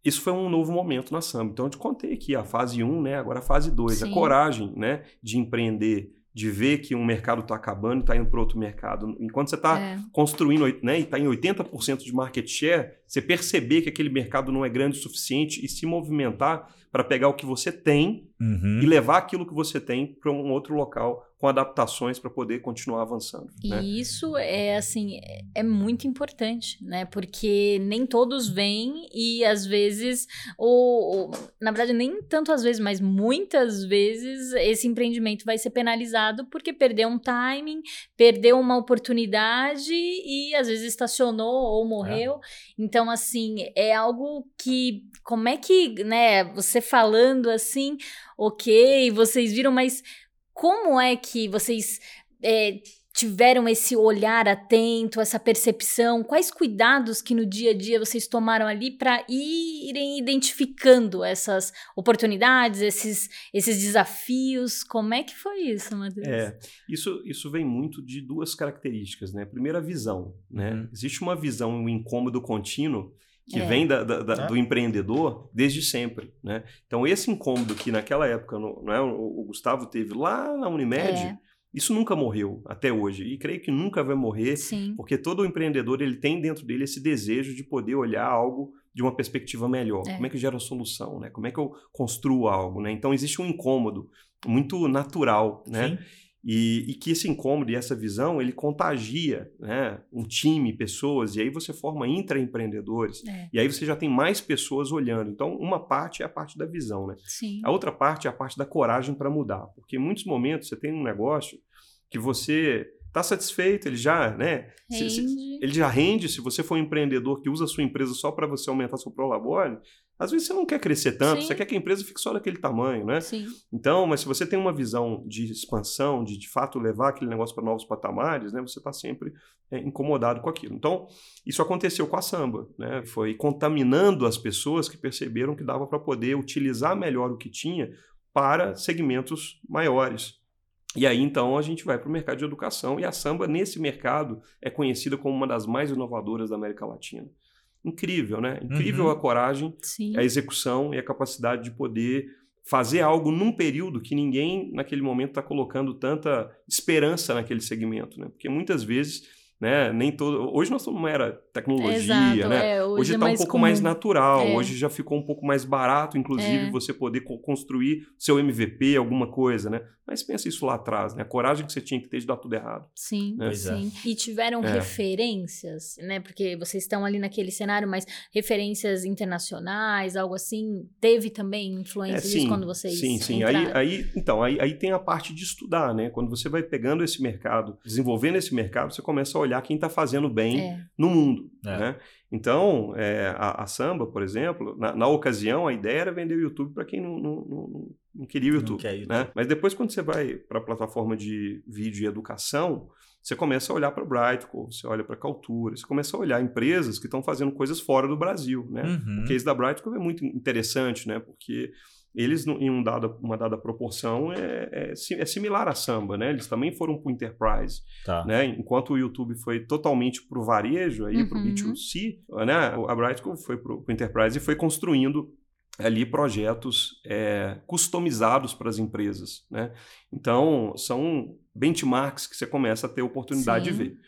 [SPEAKER 1] isso foi um novo momento na Samba. Então eu te contei aqui a fase 1, né? agora a fase 2, a coragem né? de empreender de ver que um mercado está acabando e está indo para outro mercado. Enquanto você está
[SPEAKER 3] É.
[SPEAKER 1] construindo né, e está em 80% de market share, você perceber que aquele mercado não é grande o suficiente e se movimentar para pegar o que você tem
[SPEAKER 2] Uhum.
[SPEAKER 1] e levar aquilo que você tem para um outro local com adaptações para poder continuar avançando. né?
[SPEAKER 3] E isso é assim, é- é muito importante, né? Porque nem todos vêm e às vezes, ou, ou- na verdade, nem tanto às vezes, mas muitas vezes esse empreendimento vai ser penalizado porque perdeu um timing, perdeu uma oportunidade e às vezes estacionou ou morreu. Então, assim, é algo que. Como é que, né, você falando assim, ok, vocês viram, mas como é que vocês é, tiveram esse olhar atento, essa percepção? Quais cuidados que no dia a dia vocês tomaram ali para irem identificando essas oportunidades, esses, esses desafios? Como é que foi isso, Matheus?
[SPEAKER 1] É, isso, isso vem muito de duas características, né? Primeiro, a visão, né?
[SPEAKER 2] Uhum.
[SPEAKER 1] Existe uma visão, um incômodo contínuo que
[SPEAKER 3] É.
[SPEAKER 1] vem da- da- da-
[SPEAKER 2] É.
[SPEAKER 1] do empreendedor desde sempre, né? Então, esse incômodo que naquela época no- não é, o, o Gustavo teve lá na Unimed,
[SPEAKER 3] É.
[SPEAKER 1] isso nunca morreu até hoje. E creio que nunca vai morrer,
[SPEAKER 3] Sim.
[SPEAKER 1] porque todo empreendedor ele tem dentro dele esse desejo de poder olhar algo de uma perspectiva melhor.
[SPEAKER 3] É.
[SPEAKER 1] Como é que gera solução, né? Como é que eu construo algo, né? Então existe um incômodo muito natural, né?
[SPEAKER 2] Sim.
[SPEAKER 1] E, e que esse incômodo e essa visão ele contagia, né? Um time, pessoas e aí você forma intraempreendedores
[SPEAKER 3] É.
[SPEAKER 1] e aí você já tem mais pessoas olhando. Então uma parte é a parte da visão, né?
[SPEAKER 3] Sim.
[SPEAKER 1] A outra parte é a parte da coragem para mudar, porque em muitos momentos você tem um negócio que você está satisfeito, ele já, né? se- se-
[SPEAKER 3] Rende.
[SPEAKER 1] ele já rende. Se você for um empreendedor que usa a sua empresa só para você aumentar seu prolabore, às vezes você não quer crescer tanto,
[SPEAKER 3] Sim.
[SPEAKER 1] você quer que a empresa fique só daquele tamanho, né?
[SPEAKER 3] Sim.
[SPEAKER 1] Então, mas se você tem uma visão de expansão, de de fato levar aquele negócio para novos patamares, né, você está sempre é, incomodado com aquilo. Então, isso aconteceu com a samba, né? Foi contaminando as pessoas que perceberam que dava para poder utilizar melhor o que tinha para segmentos maiores. E aí, então, a gente vai para o mercado de educação e a samba, nesse mercado, é conhecida como uma das mais inovadoras da América Latina. Incrível, né? Incrível
[SPEAKER 2] Uhum.
[SPEAKER 1] a coragem
[SPEAKER 3] Sim.
[SPEAKER 1] a execução e a capacidade de poder fazer algo num período que ninguém naquele momento está colocando tanta esperança naquele segmento, né? Porque muitas vezes, né, nem todo. Hoje nós estamos numa era tecnologia,
[SPEAKER 3] Exato.
[SPEAKER 1] né?
[SPEAKER 3] É,
[SPEAKER 1] Hoje
[SPEAKER 3] hoje é
[SPEAKER 1] está um pouco
[SPEAKER 3] comum.
[SPEAKER 1] mais natural,
[SPEAKER 3] É.
[SPEAKER 1] hoje já ficou um pouco mais barato, inclusive,
[SPEAKER 3] É.
[SPEAKER 1] você poder co- construir seu MVP, alguma coisa, né? Mas pensa isso lá atrás, né? A coragem que você tinha que ter de dar tudo errado.
[SPEAKER 3] Sim,
[SPEAKER 1] né?
[SPEAKER 2] Pois é.
[SPEAKER 3] sim. E tiveram
[SPEAKER 1] É.
[SPEAKER 3] referências, né? Porque vocês estão ali naquele cenário, mas referências internacionais, algo assim, teve também influência
[SPEAKER 1] É,
[SPEAKER 3] disso quando vocês
[SPEAKER 1] Sim, sim. Aí, aí, então, aí, aí tem a parte de estudar, né? Quando você vai pegando esse mercado, desenvolvendo esse mercado, você começa a olhar quem está fazendo bem
[SPEAKER 3] É.
[SPEAKER 1] no mundo,
[SPEAKER 2] É.
[SPEAKER 1] né? Então, é, a, a Samba, por exemplo, na, na ocasião, a ideia era vender o YouTube para quem não, não, não, não queria o
[SPEAKER 2] Não
[SPEAKER 1] YouTube, né? Mas depois, quando você vai para a plataforma de vídeo e educação, você começa a olhar para o Brightco, você olha para a Caltura, você começa a olhar empresas que estão fazendo coisas fora do Brasil, né?
[SPEAKER 2] Uhum.
[SPEAKER 1] O case da Brightco é muito interessante, né? Porque eles, em um dada, uma dada proporção, é, é, é similar à Samba, né? Eles também foram para o Enterprise,
[SPEAKER 2] Tá.
[SPEAKER 1] né? Enquanto o YouTube foi totalmente para o varejo, aí para o
[SPEAKER 3] Uhum.
[SPEAKER 1] B2C, né? A Brightco foi para o Enterprise e foi construindo ali projetos é, customizados para as empresas, né? Então, são benchmarks que você começa a ter oportunidade
[SPEAKER 3] Sim.
[SPEAKER 1] de ver.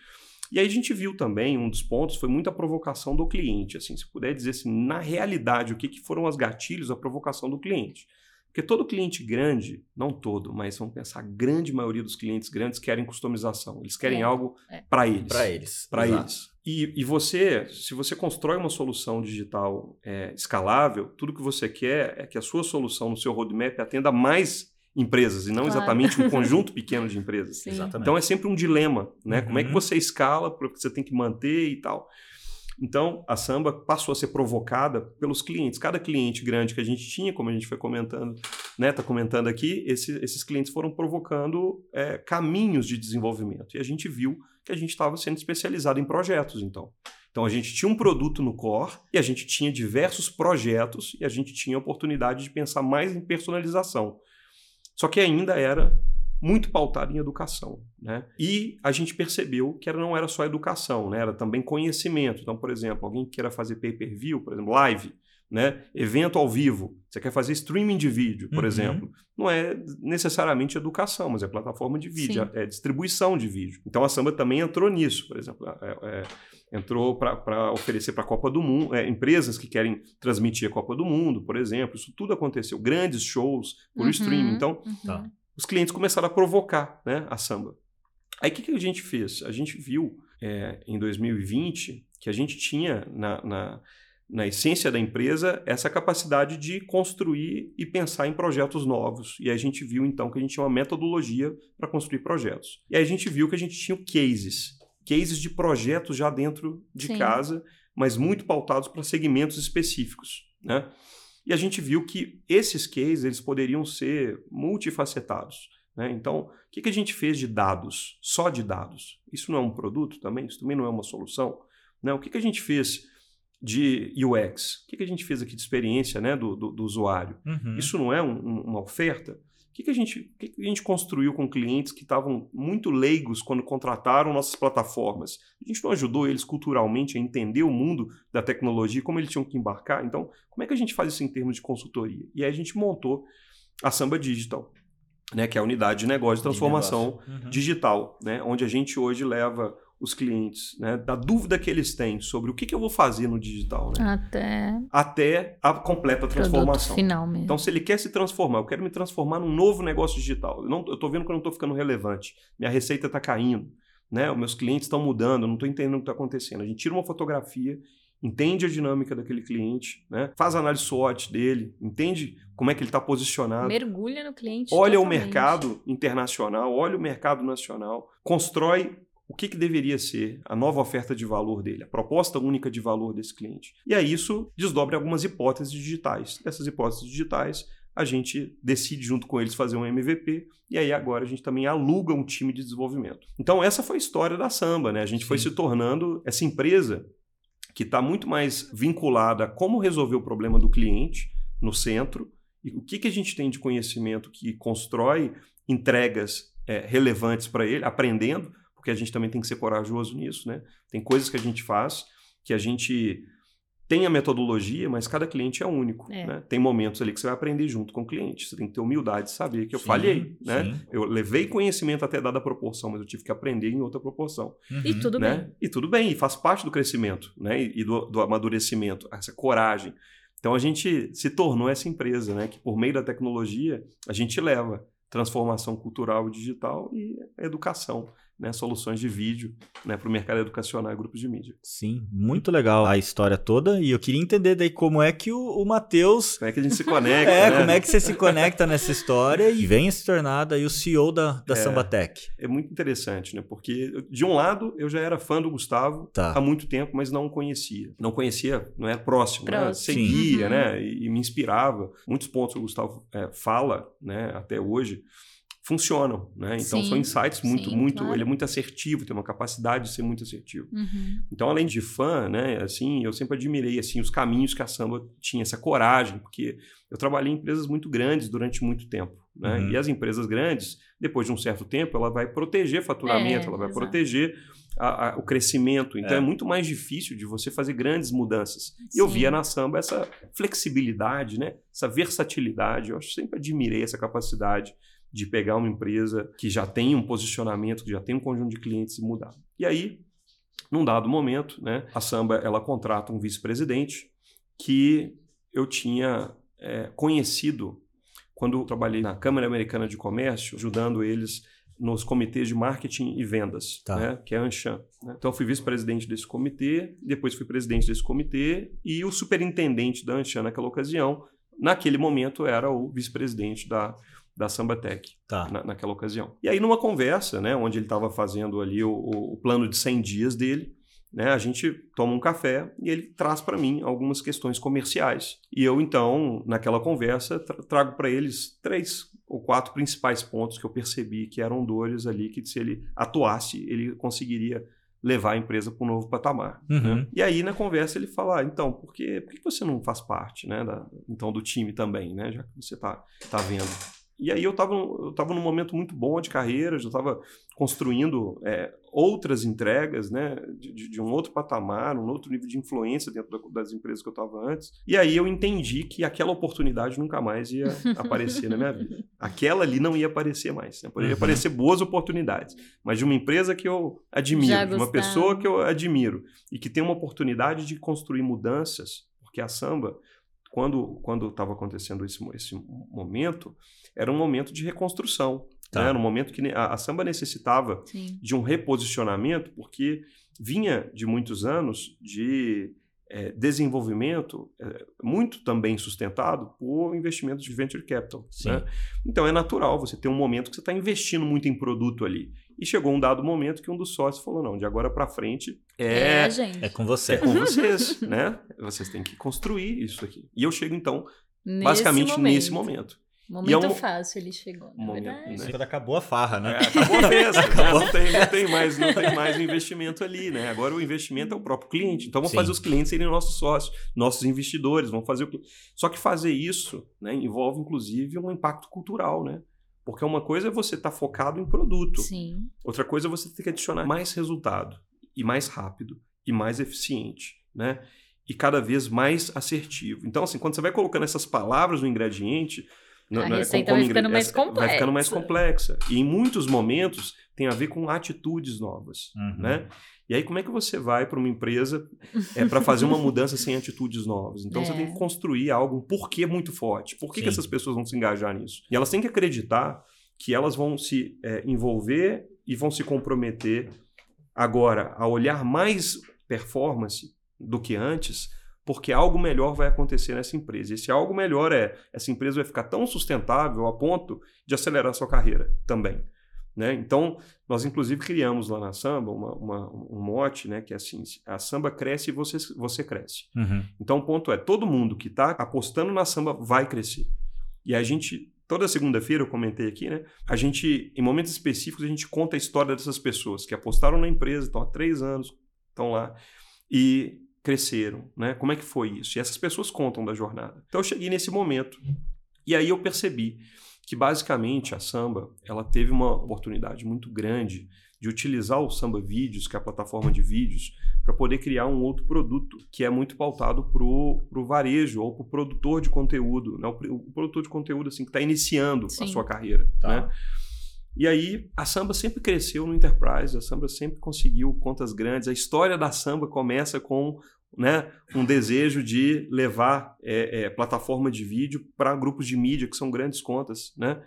[SPEAKER 1] E aí a gente viu também, um dos pontos foi muita provocação do cliente, assim, se puder dizer assim, na realidade, o que, que foram os gatilhos, a provocação do cliente. Porque todo cliente grande, não todo, mas vamos pensar, a grande maioria dos clientes grandes querem customização. Eles querem
[SPEAKER 3] É,
[SPEAKER 1] algo
[SPEAKER 3] é.
[SPEAKER 1] para eles.
[SPEAKER 2] Para eles.
[SPEAKER 1] Para eles. E, e você, se você constrói uma solução digital é, escalável, tudo que você quer é que a sua solução no seu roadmap atenda mais empresas e não
[SPEAKER 3] Claro.
[SPEAKER 1] exatamente um conjunto pequeno de empresas. Então é sempre um dilema, né? Como é que
[SPEAKER 2] Uhum.
[SPEAKER 1] você escala, porque você tem que manter e tal. Então a samba passou a ser provocada pelos clientes. Cada cliente grande que a gente tinha, como a gente foi comentando, né? Tá comentando aqui, esse- esses clientes foram provocando é, caminhos de desenvolvimento. E a gente viu que a gente estava sendo especializado em projetos, então. Então a gente tinha um produto no core e a gente tinha diversos projetos e a gente tinha a oportunidade de pensar mais em personalização. Só que ainda era muito pautado em educação, né? E a gente percebeu que era, não era só educação, né? Era também conhecimento. Então, por exemplo, alguém que queira fazer pay-per-view, por exemplo, live, né? Evento ao vivo. Você quer fazer streaming de vídeo, por
[SPEAKER 2] Uhum.
[SPEAKER 1] exemplo. Não é necessariamente educação, mas é plataforma de vídeo,
[SPEAKER 3] Sim.
[SPEAKER 1] é distribuição de vídeo. Então a Samba também entrou nisso, por exemplo. É- é- entrou para oferecer para a Copa do Mundo, é, empresas que querem transmitir a Copa do Mundo, por exemplo. Isso tudo aconteceu. Grandes shows por
[SPEAKER 3] Uhum,
[SPEAKER 1] streaming. Então,
[SPEAKER 3] uhum.
[SPEAKER 2] Tá.
[SPEAKER 1] os clientes começaram a provocar né, a samba. Aí o que, que a gente fez? A gente viu é, em 2020 que a gente tinha na, na, na essência da empresa essa capacidade de construir e pensar em projetos novos. E aí a gente viu então que a gente tinha uma metodologia para construir projetos. E aí a gente viu que a gente tinha o cases, cases de projetos já dentro de
[SPEAKER 3] Sim.
[SPEAKER 1] casa, mas muito pautados para segmentos específicos. Né? E a gente viu que esses cases eles poderiam ser multifacetados. Né? Então, o que, que a gente fez de dados? Só de dados. Isso não é um produto também? Isso também não é uma solução? Né? O que, que a gente fez de UX? O que, que a gente fez aqui de experiência né, do, do, do usuário?
[SPEAKER 2] Uhum.
[SPEAKER 1] Isso não é um- um- uma oferta? O que, que, a gente, que, que a gente construiu com clientes que estavam muito leigos quando contrataram nossas plataformas? A gente não ajudou eles culturalmente a entender o mundo da tecnologia, como eles tinham que embarcar? Então, como é que a gente faz isso em termos de consultoria? E aí a gente montou a Samba Digital, né, que é a unidade de negócio de transformação
[SPEAKER 2] Uhum.
[SPEAKER 1] digital, né, onde a gente hoje leva os clientes né, da dúvida que eles têm sobre o que, que eu vou fazer no digital, né,
[SPEAKER 3] Até
[SPEAKER 1] até a completa transformação.
[SPEAKER 3] final mesmo.
[SPEAKER 1] Então, se ele quer se transformar, eu quero me transformar num novo negócio digital. Eu, não, eu tô vendo que eu não estou ficando relevante. Minha receita está caindo. Né? Os meus clientes estão mudando, eu não estou entendendo o que está acontecendo. A gente tira uma fotografia, entende a dinâmica daquele cliente, né? faz a análise SWOT dele, entende como é que ele está posicionado.
[SPEAKER 3] Mergulha no cliente.
[SPEAKER 1] olha o
[SPEAKER 3] totalmente.
[SPEAKER 1] mercado internacional, olha o mercado nacional, constrói o que, que deveria ser a nova oferta de valor dele, a proposta única de valor desse cliente. E aí isso desdobra algumas hipóteses digitais. Dessas hipóteses digitais, a gente decide junto com eles fazer um MVP e aí agora a gente também aluga um time de desenvolvimento. Então essa foi a história da Samba, né? A gente foi
[SPEAKER 2] Sim.
[SPEAKER 1] se tornando essa empresa que está muito mais vinculada a como resolver o problema do cliente no centro e o que, que a gente tem de conhecimento que constrói entregas é, relevantes para ele, aprendendo, porque a gente também tem que ser corajoso nisso, né? Tem coisas que a gente faz que a gente tem a metodologia, mas cada cliente é único.
[SPEAKER 3] É.
[SPEAKER 1] Né? Tem momentos ali que você vai aprender junto com o cliente. Você tem que ter humildade de saber que eu
[SPEAKER 2] Sim,
[SPEAKER 1] falhei. Né?
[SPEAKER 2] sim.
[SPEAKER 1] Eu levei conhecimento até dada proporção, mas eu tive que aprender em outra proporção
[SPEAKER 3] E
[SPEAKER 2] Uhum.
[SPEAKER 3] tudo
[SPEAKER 1] né?
[SPEAKER 3] bem.
[SPEAKER 1] E tudo bem, e faz parte do crescimento, né? E e do, do amadurecimento, essa coragem. Então a gente se tornou essa empresa, né? Que por meio da tecnologia a gente leva transformação cultural e digital e educação, né? Soluções de vídeo, né? Para o mercado educacional e grupos de mídia.
[SPEAKER 2] Sim, muito legal a história toda. E eu queria entender daí como é que o, o Matheus.
[SPEAKER 1] Como é que a gente se conecta?
[SPEAKER 2] É,
[SPEAKER 1] né?
[SPEAKER 2] como é que você se conecta nessa história e venha se tornar daí o CEO da, da
[SPEAKER 1] É.
[SPEAKER 2] Sambatec.
[SPEAKER 1] É muito interessante, né? Porque, de um lado, eu já era fã do Gustavo
[SPEAKER 2] Tá.
[SPEAKER 1] há muito tempo, mas não o conhecia. Não conhecia, não era próximo, né?
[SPEAKER 3] Próximo.
[SPEAKER 1] Seguia,
[SPEAKER 3] Uhum.
[SPEAKER 1] né? E, e me inspirava. Muitos pontos que o Gustavo é, fala, né? Até hoje, funcionam, né? Então,
[SPEAKER 3] Sim,
[SPEAKER 1] são insights muito,
[SPEAKER 3] sim,
[SPEAKER 1] muito...
[SPEAKER 3] claro.
[SPEAKER 1] Ele é muito assertivo, tem uma capacidade de ser muito assertivo.
[SPEAKER 3] Uhum.
[SPEAKER 1] Então, além de fã, né, assim, eu sempre admirei assim os caminhos que a samba tinha, essa coragem, porque eu trabalhei em empresas muito grandes durante muito tempo, né?
[SPEAKER 2] Uhum.
[SPEAKER 1] E as empresas grandes, depois de um certo tempo, ela vai proteger faturamento,
[SPEAKER 3] É,
[SPEAKER 1] ela vai
[SPEAKER 3] exato.
[SPEAKER 1] proteger a- a- o crescimento. Então,
[SPEAKER 2] É.
[SPEAKER 1] é. muito mais difícil de você fazer grandes mudanças. E eu
[SPEAKER 3] Sim.
[SPEAKER 1] via na samba essa flexibilidade, né? Essa versatilidade. Eu sempre admirei essa capacidade de pegar uma empresa que já tem um posicionamento, que já tem um conjunto de clientes e mudar. E aí, num dado momento, né, a Samba ela contrata um vice-presidente que eu tinha é, conhecido quando trabalhei na Câmara Americana de Comércio, ajudando eles nos comitês de marketing e vendas,
[SPEAKER 2] Tá.
[SPEAKER 1] né, que é a Anshan. né? Então, eu fui vice-presidente desse comitê, depois fui presidente desse comitê e o superintendente da Anshan naquela ocasião, naquele momento, era o vice-presidente da, da Sambatec
[SPEAKER 2] Tá.
[SPEAKER 1] na, naquela ocasião. E aí, numa conversa, né, onde ele estava fazendo ali o, o- plano de 100 dias dele, né, a gente toma um café e ele traz para mim algumas questões comerciais. E eu, então, naquela conversa, tra- trago para eles três ou quatro principais pontos que eu percebi que eram dores ali que, se ele atuasse, ele conseguiria levar a empresa para um novo patamar.
[SPEAKER 2] Uhum.
[SPEAKER 1] né? E aí, na conversa, ele fala, ah, então, por que, por que você não faz parte né, da, então, do time também, né, já que você está tá vendo? E aí eu estava eu tava num momento muito bom de carreira, já estava construindo é, outras entregas, né, de, de, um outro patamar, um outro nível de influência dentro da, das empresas que eu estava antes. E aí eu entendi que aquela oportunidade nunca mais ia aparecer na minha vida. Aquela ali não ia aparecer mais. Né? Poderia uhum. aparecer boas oportunidades, mas de uma empresa que eu admiro, de uma pessoa que eu admiro e que tem uma oportunidade de construir mudanças, porque a samba quando quando estava acontecendo esse, esse momento, era um momento de reconstrução. Tá. Né? Era um momento que a, a samba necessitava Sim. de um reposicionamento, porque vinha de muitos anos de é, desenvolvimento é, muito também sustentado por investimentos de venture capital. Né? Então é natural você ter um momento que você está investindo muito em produto ali. E chegou um dado momento que um dos sócios falou: não, de agora para frente é,
[SPEAKER 2] é, é, com você.
[SPEAKER 1] É com vocês, né? Vocês têm que construir isso aqui. E eu chego, então, nesse basicamente momento. nesse momento.
[SPEAKER 3] Momento é um... fácil ele chegou, na momento, verdade.
[SPEAKER 2] Né? Quando acabou a farra, né?
[SPEAKER 1] É, acabou mesmo. acabou. Não, tem, não, tem mais, não tem mais o investimento ali, né? Agora o investimento é o próprio cliente. Então vamos fazer os clientes serem nossos sócios, nossos investidores, vamos fazer o Só que fazer isso né, envolve, inclusive, um impacto cultural, né? Porque uma coisa é você estar tá focado em produto.
[SPEAKER 3] Sim.
[SPEAKER 1] Outra coisa é você ter que adicionar mais resultado, e mais rápido, e mais eficiente, né? E cada vez mais assertivo. Então, assim, quando você vai colocando essas palavras no ingrediente
[SPEAKER 3] não, a receita vai ficando mais complexa.
[SPEAKER 1] Vai ficando mais complexa. E em muitos momentos tem a ver com atitudes novas, uhum. né? E aí como é que você vai para uma empresa é, para fazer uma mudança sem atitudes novas? Então é. você tem que construir algo, um porquê muito forte. Por que, que, essas pessoas vão se engajar nisso? E elas têm que acreditar que elas vão se é, envolver e vão se comprometer agora a olhar mais performance do que antes porque algo melhor vai acontecer nessa empresa. E esse algo melhor é essa empresa vai ficar tão sustentável a ponto de acelerar sua carreira também. Né? Então, nós inclusive criamos lá na Samba uma, uma, um mote, né, que é assim, a Samba cresce e você, você cresce. Uhum. Então, o ponto é, todo mundo que está apostando na Samba vai crescer. E a gente, toda segunda-feira, eu comentei aqui, né, a gente, em momentos específicos, a gente conta a história dessas pessoas que apostaram na empresa, estão há três anos, estão lá, e cresceram, né? Como é que foi isso? E essas pessoas contam da jornada. Então eu cheguei nesse momento e aí eu percebi que basicamente a Samba ela teve uma oportunidade muito grande de utilizar o Samba Vídeos, que é a plataforma de vídeos, para poder criar um outro produto que é muito pautado para o varejo ou para o produtor de conteúdo, né? o, o, produtor de conteúdo assim que está iniciando Sim. a sua carreira, tá. né? E aí a samba sempre cresceu no enterprise, a samba sempre conseguiu contas grandes. A história da samba começa com né, um desejo de levar é, é, plataforma de vídeo para grupos de mídia, que são grandes contas. Né?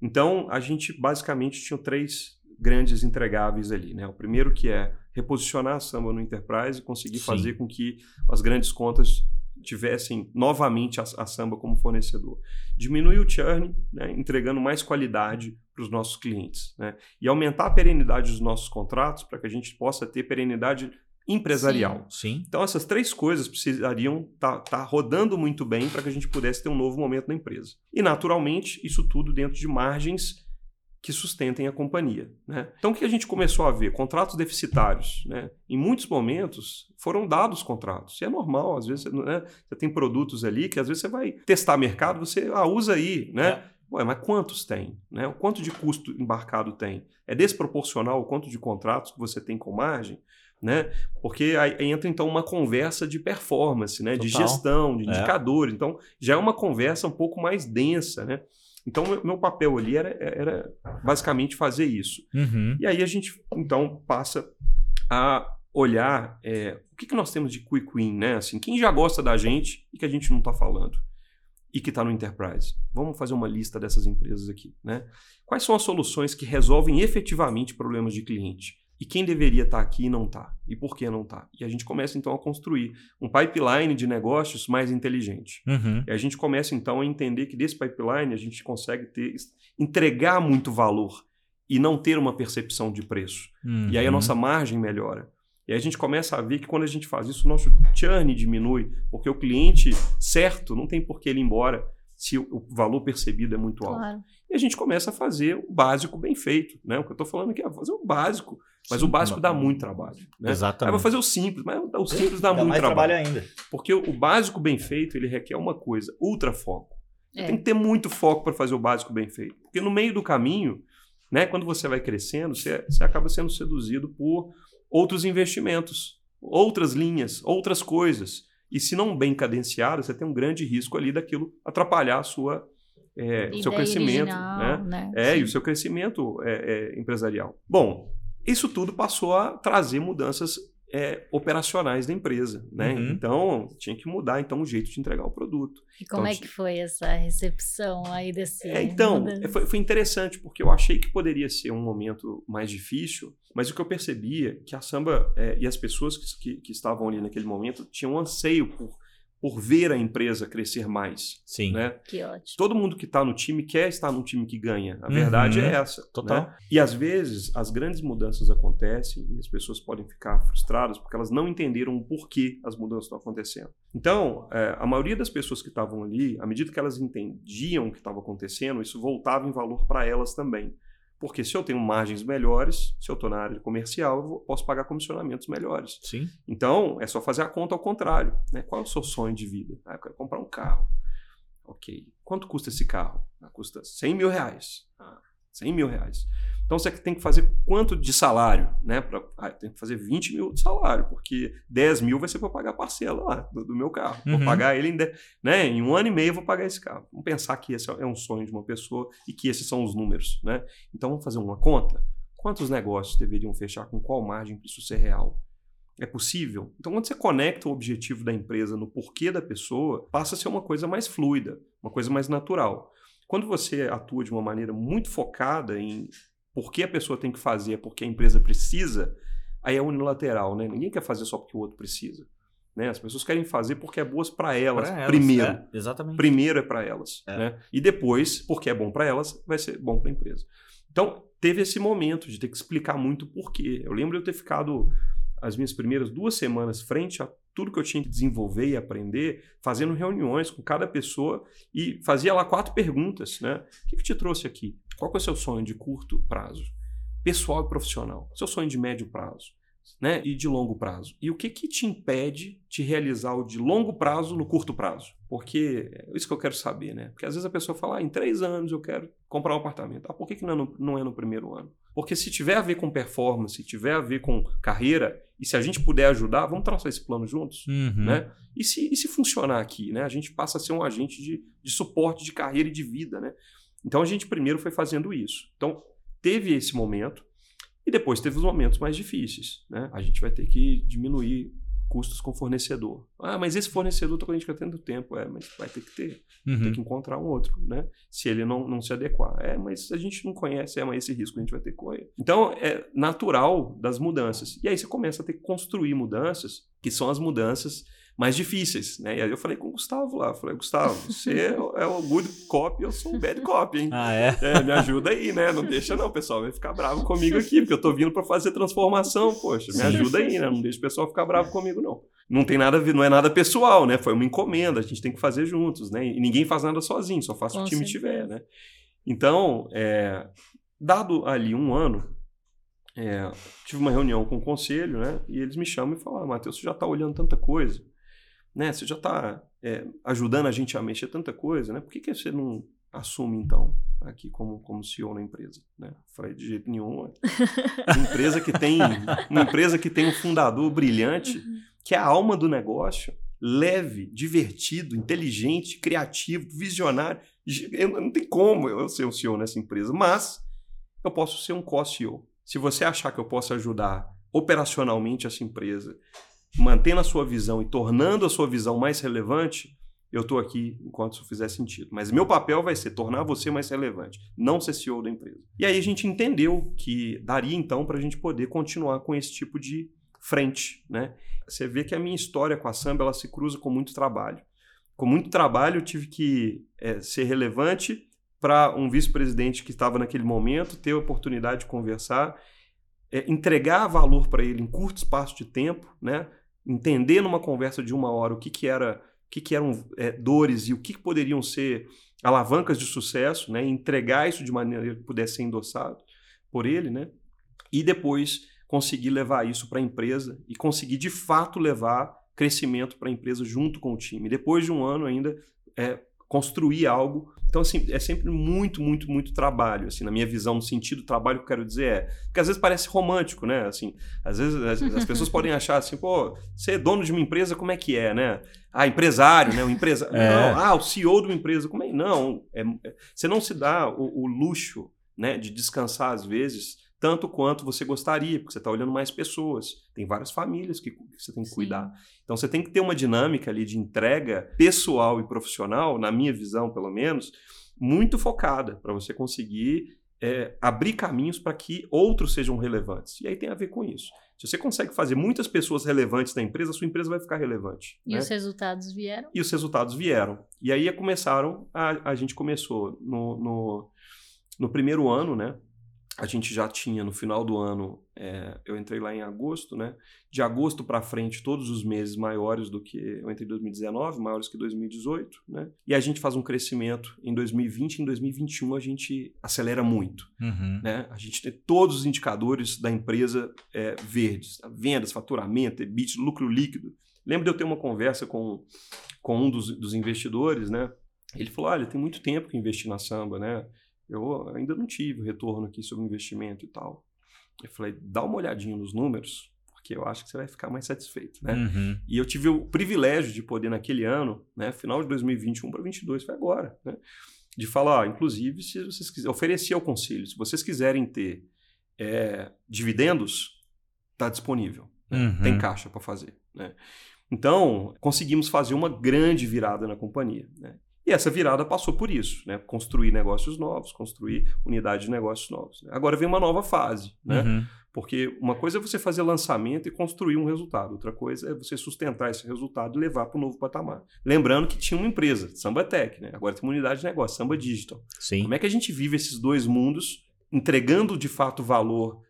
[SPEAKER 1] Então, a gente basicamente tinha três grandes entregáveis ali. Né? O primeiro que é reposicionar a Samba no Enterprise e conseguir Sim. fazer com que as grandes contas tivessem novamente a, a Samba como fornecedor. Diminuir o churn, né, entregando mais qualidade para os nossos clientes. Né? E aumentar a perenidade dos nossos contratos para que a gente possa ter perenidade empresarial.
[SPEAKER 2] Sim, sim.
[SPEAKER 1] Então, essas três coisas precisariam estar tá, tá rodando muito bem para que a gente pudesse ter um novo momento na empresa. E, naturalmente, isso tudo dentro de margens que sustentem a companhia. Né? Então, o que a gente começou a ver? Contratos deficitários. Né? Em muitos momentos foram dados contratos. E é normal, às vezes né? você tem produtos ali que às vezes você vai testar mercado, você ah, usa aí. Né? É. Ué, mas quantos tem? Né? O quanto de custo embarcado tem? É desproporcional o quanto de contratos que você tem com margem? Né? Porque aí entra então uma conversa de performance, né? De gestão, de é. indicadores. Então já é uma conversa um pouco mais densa, né? Então meu papel ali era, era basicamente fazer isso. Uhum. E aí a gente então passa a olhar é, o que, que nós temos de quick win, né? Assim, quem já gosta da gente e que a gente não está falando e que está no enterprise. Vamos fazer uma lista dessas empresas aqui, né? Quais são as soluções que resolvem efetivamente problemas de cliente? E quem deveria estar tá aqui e não está, e por que não está. E a gente começa então a construir um pipeline de negócios mais inteligente. Uhum. E a gente começa então a entender que desse pipeline a gente consegue ter, entregar muito valor e não ter uma percepção de preço. Uhum. E aí a nossa margem melhora. E aí a gente começa a ver que quando a gente faz isso, o nosso churn diminui, porque o cliente certo não tem por que ele ir embora se o valor percebido é muito alto. Claro. E a gente começa a fazer o básico bem feito. Né? O que eu estou falando aqui é fazer o básico mas Sim, o básico dá muito trabalho. Né?
[SPEAKER 2] Exatamente. Aí
[SPEAKER 1] vou fazer o simples, mas o simples dá, dá muito mais trabalho.
[SPEAKER 2] trabalho ainda.
[SPEAKER 1] Porque o básico bem feito, ele requer uma coisa, ultra foco.
[SPEAKER 3] É.
[SPEAKER 1] tem que ter muito foco para fazer o básico bem feito. Porque no meio do caminho, né, quando você vai crescendo, você, você acaba sendo seduzido por outros investimentos, outras linhas, outras coisas. E se não bem cadenciado, você tem um grande risco ali daquilo atrapalhar a sua, é, o seu crescimento.
[SPEAKER 3] original,
[SPEAKER 1] Né?
[SPEAKER 3] né?
[SPEAKER 1] É,
[SPEAKER 3] Sim.
[SPEAKER 1] e o seu crescimento é, é, empresarial. Bom, isso tudo passou a trazer mudanças é, operacionais da empresa, né?
[SPEAKER 2] Uhum.
[SPEAKER 1] Então, tinha que mudar então o jeito de entregar o produto.
[SPEAKER 3] E como
[SPEAKER 1] Então,
[SPEAKER 3] é que foi essa recepção aí desse.
[SPEAKER 1] É, então, foi, foi interessante, porque eu achei que poderia ser um momento mais difícil, mas o que eu percebia é que a samba é, e as pessoas que, que, que estavam ali naquele momento tinham um anseio por, por ver a empresa crescer mais,
[SPEAKER 2] Sim.
[SPEAKER 1] né?
[SPEAKER 3] Que ótimo.
[SPEAKER 1] Todo mundo que está no time quer estar num time que ganha. A verdade
[SPEAKER 2] Uhum.
[SPEAKER 1] é essa.
[SPEAKER 2] Total.
[SPEAKER 1] né? E às vezes as grandes mudanças acontecem e as pessoas podem ficar frustradas porque elas não entenderam o porquê as mudanças estão acontecendo. Então, é, a maioria das pessoas que estavam ali, à medida que elas entendiam o que estava acontecendo, isso voltava em valor para elas também. Porque se eu tenho margens melhores, se eu estou na área comercial, eu posso pagar comissionamentos melhores.
[SPEAKER 2] Sim.
[SPEAKER 1] Então, é só fazer a conta ao contrário. Né? Qual é o seu sonho de vida? Ah, eu quero comprar um carro. Ok. Quanto custa esse carro? Ah, custa 100 mil reais. Ah, 100 mil reais. Então, você tem que fazer quanto de salário? Né? Pra, ah, tenho que fazer 20 mil de salário, porque 10 mil vai ser para pagar a parcela lá do, do meu carro. Vou
[SPEAKER 2] Uhum.
[SPEAKER 1] pagar ele em, de- né? em um ano e meio, eu vou pagar esse carro. Vamos pensar que esse é um sonho de uma pessoa e que esses são os números. Né? Então, vamos fazer uma conta. Quantos negócios deveriam fechar com qual margem para isso ser real? É possível? Então, quando você conecta o objetivo da empresa no porquê da pessoa, passa a ser uma coisa mais fluida, uma coisa mais natural. Quando você atua de uma maneira muito focada em por que a pessoa tem que fazer, porque a empresa precisa, aí é unilateral, né? Ninguém quer fazer só porque o outro precisa. Né? As pessoas querem fazer porque é boas para elas,
[SPEAKER 2] elas,
[SPEAKER 1] primeiro.
[SPEAKER 2] é, exatamente.
[SPEAKER 1] Primeiro é para elas.
[SPEAKER 2] É.
[SPEAKER 1] Né? E depois, porque é bom para elas, vai ser bom para a empresa. Então, teve esse momento de ter que explicar muito o porquê. Eu lembro de eu ter ficado as minhas primeiras duas semanas frente a tudo que eu tinha que desenvolver e aprender, fazendo reuniões com cada pessoa e fazia lá quatro perguntas, né? O que, que te trouxe aqui? Qual é o seu sonho de curto prazo? Pessoal e profissional. Seu sonho de médio prazo, né? E de longo prazo. E o que que te impede de realizar o de longo prazo no curto prazo? Porque é isso que eu quero saber, né? Porque às vezes a pessoa fala, ah, em três anos eu quero comprar um apartamento. Ah, por que, que não, é no, não é no primeiro ano? Porque se tiver a ver com performance, se tiver a ver com carreira, e se a gente puder ajudar, vamos traçar esse plano juntos?
[SPEAKER 2] Uhum.
[SPEAKER 1] né? E se, e se funcionar aqui, né? A gente passa a ser um agente de, de suporte de carreira e de vida, né? Então a gente primeiro foi fazendo isso. Então teve esse momento e depois teve os momentos mais difíceis, né? A gente vai ter que diminuir custos com fornecedor. Ah, mas esse fornecedor está com a gente tanto tempo. É, mas vai ter que ter.
[SPEAKER 2] Uhum.
[SPEAKER 1] Tem que encontrar um outro, né? Se ele não, não se adequar. É, mas a gente não conhece, é, mas esse risco a gente vai ter que correr. Então, é natural das mudanças. E aí você começa a ter que construir mudanças, que são as mudanças mais difíceis, né? E aí eu falei com o Gustavo lá, falei, Gustavo, você é o good cop, eu sou o bad cop, hein?
[SPEAKER 2] Ah, é?
[SPEAKER 1] É, me ajuda aí, né? Não deixa não, o pessoal vai ficar bravo comigo aqui, porque eu tô vindo para fazer transformação, poxa, me ajuda aí, né? Não deixa o pessoal ficar bravo comigo não. Não tem nada a ver, não é nada pessoal, né? Foi uma encomenda, a gente tem que fazer juntos, né? E ninguém faz nada sozinho, só faz se o time
[SPEAKER 3] certeza.
[SPEAKER 1] tiver, né? Então, é, dado ali um ano, é, tive uma reunião com o conselho, né? E eles me chamam e falam, ah, Matheus, você já está olhando tanta coisa, né? Você já está ajudando a gente a mexer tanta coisa, né? Por que, que você não assume, então, aqui como, como CEO na empresa? Né? Falei, de jeito nenhum. ué. Uma empresa que tem, uma empresa que tem um fundador brilhante, que é a alma do negócio, leve, divertido, inteligente, criativo, visionário. Eu, não tem como eu ser o CEO nessa empresa, mas eu posso ser um co-CEO. Se você achar que eu posso ajudar operacionalmente essa empresa, mantendo a sua visão e tornando a sua visão mais relevante, eu estou aqui enquanto isso fizer sentido. Mas meu papel vai ser tornar você mais relevante, não ser CEO da empresa. E aí a gente entendeu que daria então para a gente poder continuar com esse tipo de frente, né? Você vê que a minha história com a Samba ela se cruza com muito trabalho. Com muito trabalho eu tive que é, ser relevante para um vice-presidente que estava naquele momento ter a oportunidade de conversar, é, entregar valor para ele em curto espaço de tempo, né? Entender numa conversa de uma hora o que, que era o que, que eram é, dores e o que, que poderiam ser alavancas de sucesso, né? entregar isso de maneira que pudesse ser endossado por ele, né? e depois conseguir levar isso para a empresa e conseguir de fato levar crescimento para a empresa junto com o time. Depois de um ano ainda é, construir algo. Então, assim, é sempre muito, muito, muito trabalho, assim, na minha visão, no sentido do trabalho que eu quero dizer é... Porque às vezes parece romântico, né? Assim, às vezes as, as pessoas podem achar assim, pô, você é dono de uma empresa, como é que é, né? Ah, empresário, né? O empresa...
[SPEAKER 2] É.
[SPEAKER 1] Não, ah, o CEO de uma empresa, como é? Não, é, você não se dá o, o luxo, né, de descansar às vezes, tanto quanto você gostaria, porque você está olhando mais pessoas. Tem várias famílias que, que você tem que
[SPEAKER 3] Sim.
[SPEAKER 1] cuidar. Então você tem que ter uma dinâmica ali de entrega pessoal e profissional, na minha visão, pelo menos, muito focada para você conseguir é, abrir caminhos para que outros sejam relevantes. E aí tem a ver com isso. Se você consegue fazer muitas pessoas relevantes na empresa, a sua empresa vai ficar relevante.
[SPEAKER 3] E
[SPEAKER 1] né?
[SPEAKER 3] os resultados vieram?
[SPEAKER 1] E os resultados vieram. E aí começaram, a, a gente começou no, no, no primeiro ano, né? A gente já tinha no final do ano, é, eu entrei lá em agosto, né? De agosto para frente, todos os meses maiores do que eu entrei em 2019, maiores que 2018, né? E a gente faz um crescimento em 2020, em 2021 a gente acelera muito
[SPEAKER 2] Uhum.
[SPEAKER 1] né? A gente tem todos os indicadores da empresa é, verdes, tá? vendas, faturamento, EBIT, lucro líquido. Lembro de eu ter uma conversa com, com um dos, dos investidores, né? Ele falou, olha, tem muito tempo que investi na Samba, né? Eu ainda não tive retorno aqui sobre investimento e tal. Eu falei, dá uma olhadinha nos números, porque eu acho que você vai ficar mais satisfeito, né?
[SPEAKER 2] Uhum.
[SPEAKER 1] E eu tive o privilégio de poder, naquele ano, né, final de 2021 para 2022, foi agora, né, de falar, ó, inclusive, se vocês quiserem, oferecer ao conselho, se vocês quiserem ter é, dividendos, está disponível. né,
[SPEAKER 2] Uhum.
[SPEAKER 1] Tem caixa para fazer. Né? Então, conseguimos fazer uma grande virada na companhia. Né? E essa virada passou por isso, né? construir negócios novos, construir unidade de negócios novos. né? Agora vem uma nova fase, né?
[SPEAKER 2] Uhum.
[SPEAKER 1] Porque uma coisa é você fazer lançamento e construir um resultado, outra coisa é você sustentar esse resultado e levar para o novo patamar. Lembrando que tinha uma empresa, Samba Tech, né? agora tem uma unidade de negócio, Samba Digital.
[SPEAKER 2] Sim.
[SPEAKER 1] Como é que a gente vive esses dois mundos, entregando de fato valor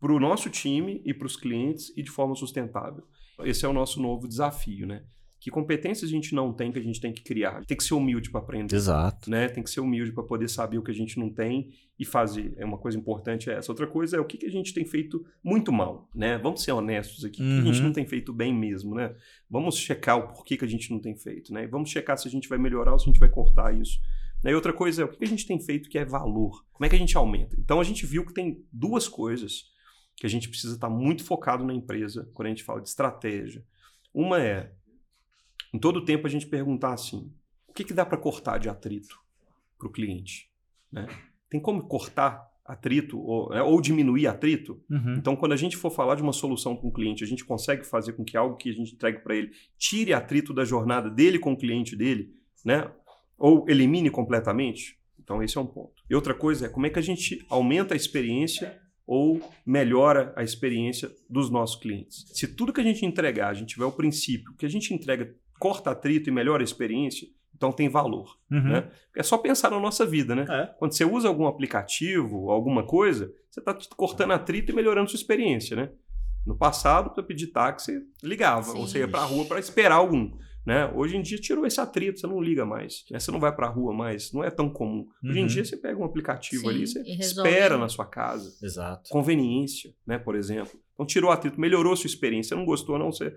[SPEAKER 1] para o nosso time e para os clientes e de forma sustentável? Esse é o nosso novo desafio, né? Que competências a gente não tem que a gente tem que criar? Tem que ser humilde para aprender
[SPEAKER 2] Exato.
[SPEAKER 1] né? Tem que ser humilde para poder saber o que a gente não tem e fazer. É uma coisa importante é essa. Outra coisa é o que, que a gente tem feito muito mal, né? Vamos ser honestos aqui. O que a gente
[SPEAKER 2] Uhum.
[SPEAKER 1] não tem feito bem mesmo, né? Vamos checar o porquê que a gente não tem feito, né? E vamos checar se a gente vai melhorar ou se a gente vai cortar isso. Né? E outra coisa é o que que a gente tem feito que é valor. Como é que a gente aumenta? Então a gente viu que tem duas coisas que a gente precisa estar muito focado na empresa quando a gente fala de estratégia. Uma é, em todo tempo, a gente perguntar assim: o que, que dá para cortar de atrito para o cliente? Né? Tem como cortar atrito ou, né, ou diminuir atrito?
[SPEAKER 2] Uhum.
[SPEAKER 1] Então, quando a gente for falar de uma solução para um cliente, a gente consegue fazer com que algo que a gente entregue para ele tire atrito da jornada dele com o cliente dele, né? Ou elimine completamente? Então, esse é um ponto. E outra coisa é como é que a gente aumenta a experiência ou melhora a experiência dos nossos clientes. Se tudo que a gente entregar, a gente tiver o princípio que a gente entrega corta atrito e melhora a experiência, então tem valor.
[SPEAKER 2] Uhum.
[SPEAKER 1] né? É só pensar na nossa vida, né?
[SPEAKER 2] É.
[SPEAKER 1] Quando você usa algum aplicativo, alguma coisa, você está cortando atrito e melhorando sua experiência, né? No passado, para pedir táxi, você ligava,
[SPEAKER 3] Sim.
[SPEAKER 1] ou você ia para a rua para esperar algum. Né? Hoje em dia tirou esse atrito, você não liga mais. Né? Você não vai para a rua mais, não é tão comum. Hoje em
[SPEAKER 2] Uhum.
[SPEAKER 1] dia você pega um aplicativo
[SPEAKER 3] Sim,
[SPEAKER 1] ali, você espera na sua casa.
[SPEAKER 2] Exato.
[SPEAKER 1] Conveniência, né? por exemplo. Então tirou o atrito, melhorou a sua experiência. Você não gostou, não, você,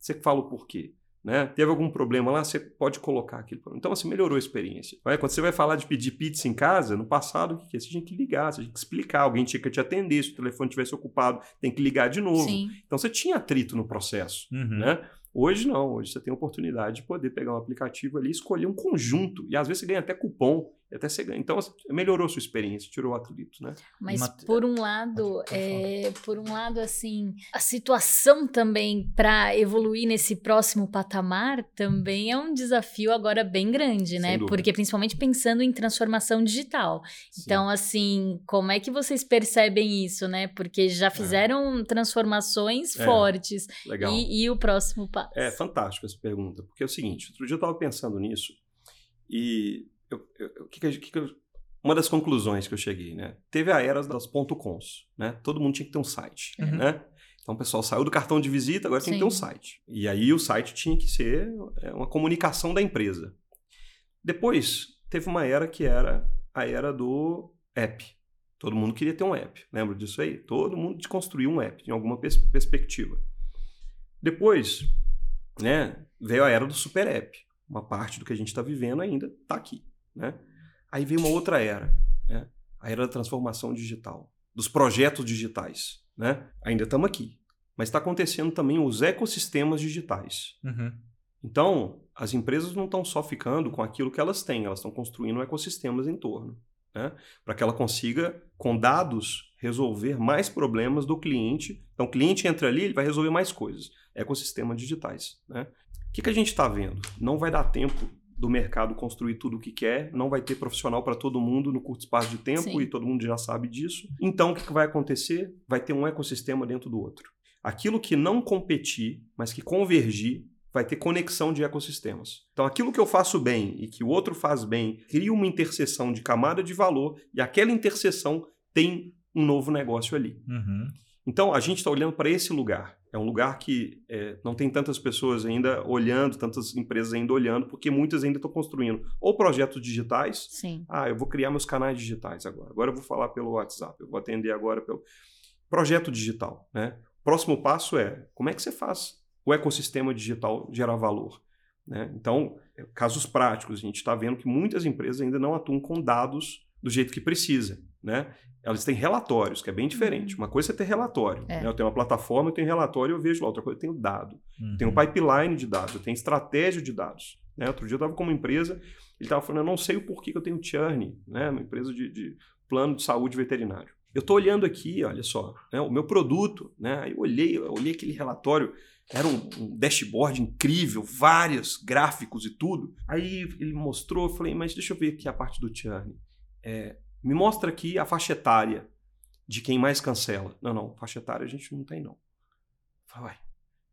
[SPEAKER 1] você fala o porquê. Né? Teve algum problema lá, você pode colocar aquilo. Então, assim, melhorou a experiência. Vai, Quando você vai falar de pedir pizza em casa, no passado, o que é? Você tinha que ligar, você tinha que explicar, alguém tinha que te atender, se o telefone estivesse ocupado, tem que ligar de novo.
[SPEAKER 3] Sim.
[SPEAKER 1] Então você tinha atrito no processo.
[SPEAKER 2] Uhum.
[SPEAKER 1] Né? Hoje não, hoje você tem a oportunidade de poder pegar um aplicativo ali e escolher um conjunto. E às vezes você ganha até cupom, até você ganha. Então, melhorou sua experiência, tirou o atrito, né?
[SPEAKER 3] Mas por um lado,
[SPEAKER 2] Pode falar.
[SPEAKER 3] é, por um lado, assim, a situação também para evoluir nesse próximo patamar também é um desafio agora bem grande, né? Porque principalmente pensando em transformação digital. Então, assim, como é que vocês percebem isso, né? Porque já fizeram transformações
[SPEAKER 1] É.
[SPEAKER 3] fortes.
[SPEAKER 1] Legal.
[SPEAKER 3] E, e o próximo passo?
[SPEAKER 1] É fantástico essa pergunta, porque é o seguinte: outro dia eu estava pensando nisso e eu, eu- que que que que eu- uma das conclusões que eu cheguei, né? Teve a era das ponto .coms, né? Todo mundo tinha que ter um site,
[SPEAKER 2] Uhum.
[SPEAKER 1] né? Então o pessoal saiu do cartão de visita, agora tem que ter um
[SPEAKER 3] Sim.
[SPEAKER 1] site. E aí o site tinha que ser é, uma comunicação da empresa. Depois teve uma era que era a era do app. Todo mundo queria ter um app. Lembra disso aí? Todo mundo construiu um app em alguma pers- perspectiva. Depois, né, veio a era do super app. uma parte do que a gente está vivendo ainda está aqui. Né? Aí veio uma outra era, né? a era da transformação digital, dos projetos digitais. Né? Ainda estamos aqui, mas está acontecendo também os ecossistemas digitais.
[SPEAKER 2] Uhum.
[SPEAKER 1] Então, as empresas não estão só ficando com aquilo que elas têm, elas estão construindo ecossistemas em torno. Né? Para que ela consiga, com dados, resolver mais problemas do cliente. Então, o cliente entra ali, ele vai resolver mais coisas. Ecossistemas digitais. Né? O que, que a gente está vendo? Não vai dar tempo do mercado construir tudo o que quer, não vai ter profissional para todo mundo no curto espaço de tempo
[SPEAKER 3] Sim.
[SPEAKER 1] e todo mundo já sabe disso. Então, o que, vai acontecer? Vai ter um ecossistema dentro do outro. Aquilo que não competir, mas que convergir, vai ter conexão de ecossistemas. Então, aquilo que eu faço bem e que o outro faz bem, cria uma interseção de camada de valor e aquela interseção tem um novo negócio ali.
[SPEAKER 2] Uhum.
[SPEAKER 1] Então, a gente está olhando para esse lugar. É um lugar que é, não tem tantas pessoas ainda olhando, tantas empresas ainda olhando, porque muitas ainda estão construindo ou projetos digitais.
[SPEAKER 3] Sim.
[SPEAKER 1] Ah, eu vou criar meus canais digitais agora. Agora eu vou falar pelo WhatsApp. Eu vou atender agora pelo projeto digital. Né? Próximo passo é como é que você faz o ecossistema digital gerar valor. Né? Então, casos práticos, a gente está vendo que muitas empresas ainda não atuam com dados do jeito que precisa. Né? Elas têm relatórios, que é bem diferente. Uma coisa é ter relatório.
[SPEAKER 3] É.
[SPEAKER 1] Né? Eu tenho uma plataforma, eu tenho relatório, eu vejo lá. Outra coisa, eu tenho dado.
[SPEAKER 2] Uhum.
[SPEAKER 1] Tem um pipeline de dados, eu tenho estratégia de dados. Né? Outro dia eu estava com uma empresa, ele estava falando, eu não sei o porquê que eu tenho churn, né? uma empresa de, de plano de saúde veterinário. Eu estou olhando aqui, olha só, né? o meu produto, né? aí eu olhei, eu olhei aquele relatório, era um, um dashboard incrível, vários gráficos e tudo. Aí ele mostrou, eu falei, mas deixa eu ver aqui a parte do churn. É, me mostra aqui a faixa etária de quem mais cancela. Não, não, faixa etária a gente não tem, não. Falei, uai,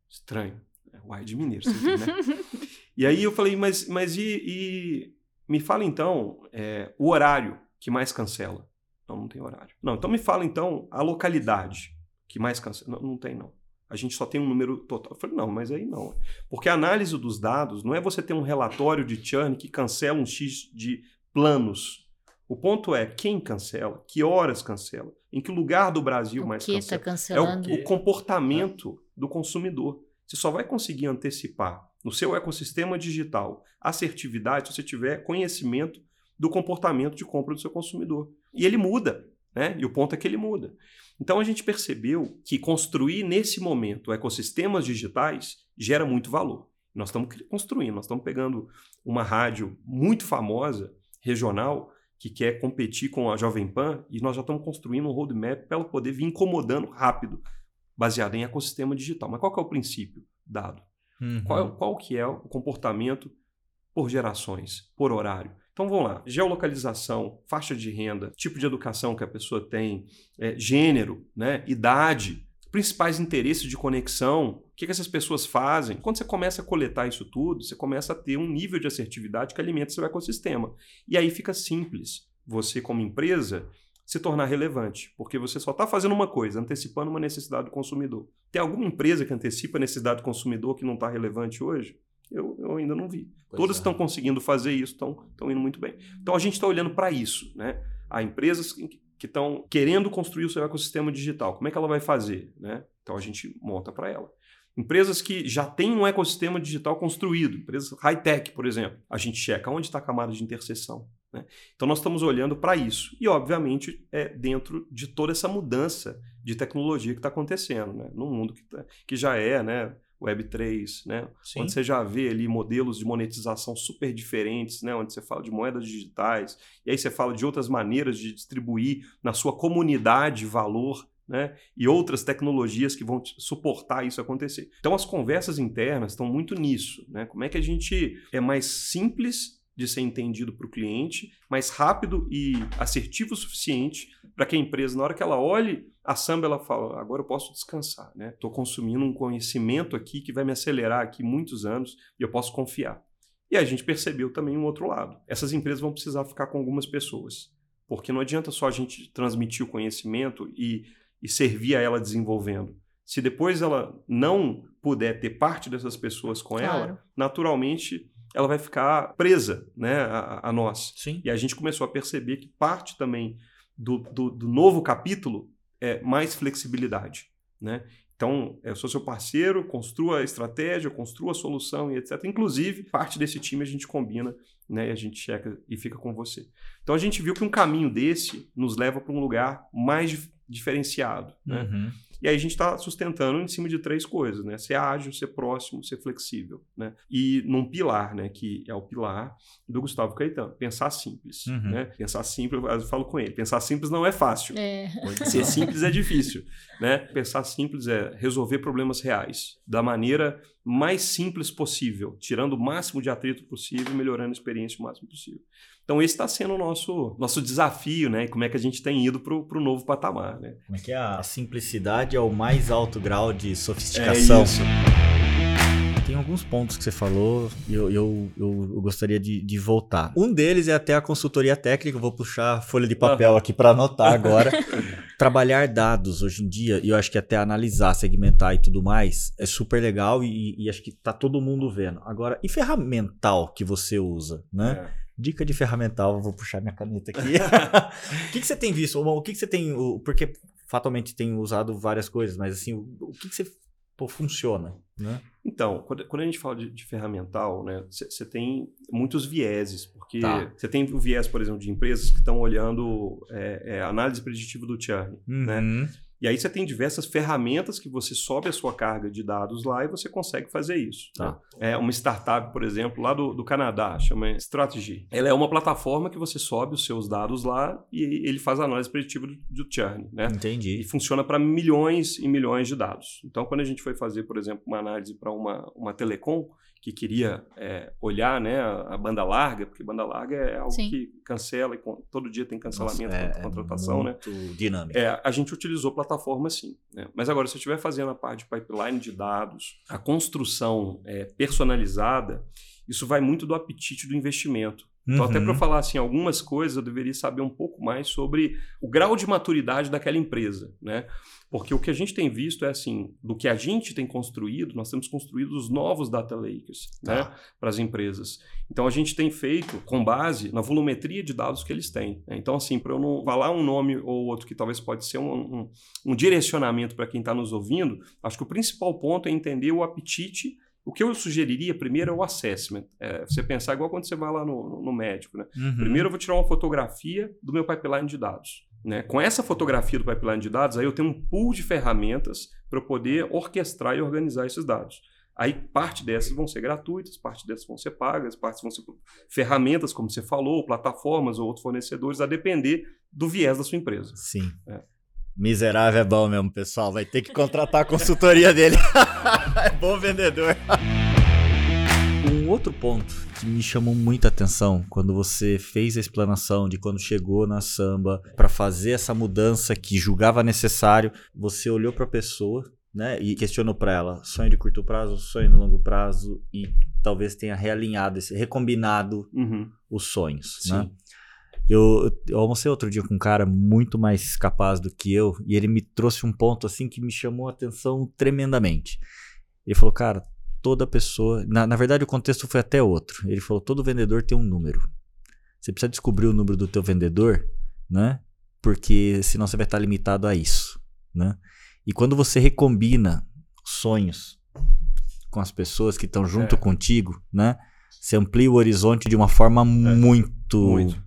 [SPEAKER 1] estranho. É, Uai de mineiro, você viu, né? e aí eu falei, mas, mas e, e me fala então é, o horário que mais cancela. Não, não tem horário. Não, então me fala então a localidade que mais cancela. Não, não tem, não. A gente só tem um número total. Eu falei, não, mas aí não. Porque a análise dos dados não é você ter um relatório de churn que cancela um X de planos. O ponto é quem cancela, que horas cancela, em que lugar do Brasil
[SPEAKER 3] O
[SPEAKER 1] mais
[SPEAKER 3] que tá
[SPEAKER 1] cancela. É o,
[SPEAKER 3] cancelando?
[SPEAKER 1] o comportamento do consumidor. Você só vai conseguir antecipar no seu ecossistema digital assertividade se você tiver conhecimento do comportamento de compra do seu consumidor. E ele muda, né? E o ponto é que ele muda. Então a gente percebeu que construir nesse momento ecossistemas digitais gera muito valor. Nós estamos construindo, nós estamos pegando uma rádio muito famosa, regional, que quer competir com a Jovem Pan, e nós já estamos construindo um roadmap para ela poder vir incomodando rápido, baseado em ecossistema digital. Mas qual é o princípio dado?
[SPEAKER 2] Uhum.
[SPEAKER 1] Qual, qual que é o comportamento por gerações, por horário? Então vamos lá, geolocalização, faixa de renda, tipo de educação que a pessoa tem, é, gênero, né, idade, principais interesses de conexão, que, que essas pessoas fazem. Quando você começa a coletar isso tudo, você começa a ter um nível de assertividade que alimenta seu ecossistema. E aí fica simples você, como empresa, se tornar relevante, porque você só está fazendo uma coisa, antecipando uma necessidade do consumidor. Tem alguma empresa que antecipa a necessidade do consumidor que não está relevante hoje? Eu, eu ainda não vi.
[SPEAKER 2] Pois
[SPEAKER 1] Todas
[SPEAKER 2] é.
[SPEAKER 1] estão conseguindo fazer isso, estão indo muito bem. Então a gente está olhando para isso. Né? Há empresas que que estão querendo construir o seu ecossistema digital. Como é que ela vai fazer? Né? Então a gente monta para ela. Empresas que já têm um ecossistema digital construído, empresas high-tech, por exemplo, a gente checa onde está a camada de interseção. Né? Então nós estamos olhando para isso. E, obviamente, é dentro de toda essa mudança de tecnologia que está acontecendo, né? num mundo que, tá- que já é né? Web3, né?
[SPEAKER 2] Sim.
[SPEAKER 1] onde você já vê ali modelos de monetização super diferentes, né? onde você fala de moedas digitais, e aí você fala de outras maneiras de distribuir na sua comunidade valor, né? e outras tecnologias que vão suportar isso acontecer. Então as conversas internas estão muito nisso. Né? Como é que a gente é mais simples de ser entendido para o cliente, mais rápido e assertivo o suficiente para que a empresa, na hora que ela olhe a samba, ela fala, agora eu posso descansar, né? Estou consumindo um conhecimento aqui que vai me acelerar aqui muitos anos e eu posso confiar. E a gente percebeu também um outro lado. Essas empresas vão precisar ficar com algumas pessoas, porque não adianta só a gente transmitir o conhecimento e, e servir a ela desenvolvendo. Se depois ela não puder ter parte dessas pessoas com
[SPEAKER 3] Claro.
[SPEAKER 1] ela, naturalmente ela vai ficar presa né, a, a nós.
[SPEAKER 2] Sim.
[SPEAKER 1] E a gente começou a perceber que parte também do, do, do novo capítulo é mais flexibilidade. Né? Então, eu sou seu parceiro, construa a estratégia, construa a solução e etc. Inclusive, parte desse time a gente combina, né? E a gente checa e fica com você. Então, a gente viu que um caminho desse nos leva para um lugar mais diferenciado, né?
[SPEAKER 2] Uhum.
[SPEAKER 1] E aí a gente está sustentando em cima de três coisas, né? Ser ágil, ser próximo, ser flexível, né? E num pilar, né? Que é o pilar do Gustavo Caetano. Pensar simples,
[SPEAKER 2] Uhum.
[SPEAKER 1] né? Pensar simples, eu falo com ele. Pensar simples não é fácil.
[SPEAKER 3] É.
[SPEAKER 1] Ser simples é difícil, né? Pensar simples é resolver problemas reais da maneira mais simples possível, tirando o máximo de atrito possível e melhorando a experiência o máximo possível. Então esse está sendo o nosso, nosso desafio, né? Como é que a gente tem ido para o novo patamar, né?
[SPEAKER 2] Como é que é? A simplicidade é o mais alto grau de sofisticação.
[SPEAKER 1] É isso.
[SPEAKER 2] Tem alguns pontos que você falou e eu, eu, eu, eu gostaria de, de voltar. Um deles é até a consultoria técnica. Eu vou puxar a folha de papel aqui para anotar agora. Trabalhar dados hoje em dia, e eu acho que até analisar, segmentar e tudo mais, é super legal e, e acho que tá todo mundo vendo. Agora, e ferramental que você usa, né?
[SPEAKER 1] É.
[SPEAKER 2] Dica de ferramental, vou puxar minha caneta aqui. o que, que você tem visto? O que, que você tem. o- Porque fatalmente tem usado várias coisas, mas assim, o, o que, que você. Pô, funciona, né?
[SPEAKER 1] Então, quando, quando a gente fala de, de ferramental, né, você tem muitos vieses, porque
[SPEAKER 2] Tá.
[SPEAKER 1] você tem o viés, por exemplo, de empresas que estão olhando é, é, análise preditiva do churn, né?
[SPEAKER 2] Uhum.
[SPEAKER 1] E aí você tem diversas ferramentas que você sobe a sua carga de dados lá e você consegue fazer isso.
[SPEAKER 2] Tá.
[SPEAKER 1] né? É uma startup, por exemplo, lá do, do Canadá, chama Strategy. Ela é uma plataforma que você sobe os seus dados lá e ele faz a análise preditiva do, do churn, né? E
[SPEAKER 2] Entendi.
[SPEAKER 1] funciona para milhões e milhões de dados. Então, quando a gente foi fazer, por exemplo, uma análise para uma, uma telecom que queria é, olhar né, a, a banda larga, porque banda larga é algo
[SPEAKER 3] Sim.
[SPEAKER 1] que cancela e todo dia tem cancelamento,
[SPEAKER 2] Nossa,
[SPEAKER 1] contra contratação, né?
[SPEAKER 2] muito dinâmico.
[SPEAKER 1] É, a gente utilizou plataforma sim. né? Mas agora, se eu estiver fazendo a parte de pipeline de dados, a construção é, personalizada, isso vai muito do apetite do investimento. Então, até para eu
[SPEAKER 2] Uhum.
[SPEAKER 1] falar assim, algumas coisas, eu deveria saber um pouco mais sobre o grau de maturidade daquela empresa, né? Porque o que a gente tem visto é assim, do que a gente tem construído, nós temos construído os novos data lakers, né,
[SPEAKER 2] Tá.
[SPEAKER 1] para as empresas. Então a gente tem feito com base na volumetria de dados que eles têm. né? Então assim, para eu não falar um nome ou outro que talvez pode ser um, um, um direcionamento para quem está nos ouvindo, acho que o principal ponto é entender o apetite o que eu sugeriria primeiro é o assessment. É você pensar igual quando você vai lá no, no médico. Né?
[SPEAKER 2] Uhum.
[SPEAKER 1] Primeiro eu vou tirar uma fotografia do meu pipeline de dados. Né? Com essa fotografia do pipeline de dados, aí eu tenho um pool de ferramentas para eu poder orquestrar e organizar esses dados. Aí parte dessas vão ser gratuitas, parte dessas vão ser pagas, parte vão ser ferramentas, como você falou, plataformas ou outros fornecedores, a depender do viés da sua empresa.
[SPEAKER 2] Sim.
[SPEAKER 1] É.
[SPEAKER 2] Miserável é bom mesmo, pessoal. Vai ter que contratar a consultoria dele. é bom vendedor. Um outro ponto que me chamou muita atenção quando você fez a explanação de quando chegou na samba para fazer essa mudança que julgava necessário, você olhou para a pessoa, né, e questionou para ela sonho de curto prazo, sonho de longo prazo e talvez tenha realinhado, esse, recombinado
[SPEAKER 1] Uhum.
[SPEAKER 2] os sonhos,
[SPEAKER 1] Sim.
[SPEAKER 2] né? Eu, eu almocei outro dia com um cara muito mais capaz do que eu e ele me trouxe um ponto assim que me chamou a atenção tremendamente. Ele falou, cara, toda pessoa. Na, na verdade, o contexto foi até outro. Ele falou: todo vendedor tem um número. Você precisa descobrir o número do teu vendedor, né? Porque senão você vai estar limitado a isso, né? E quando você recombina sonhos com as pessoas que estão junto
[SPEAKER 1] É.
[SPEAKER 2] contigo, né? Você amplia o horizonte de uma forma muito,
[SPEAKER 1] Muito.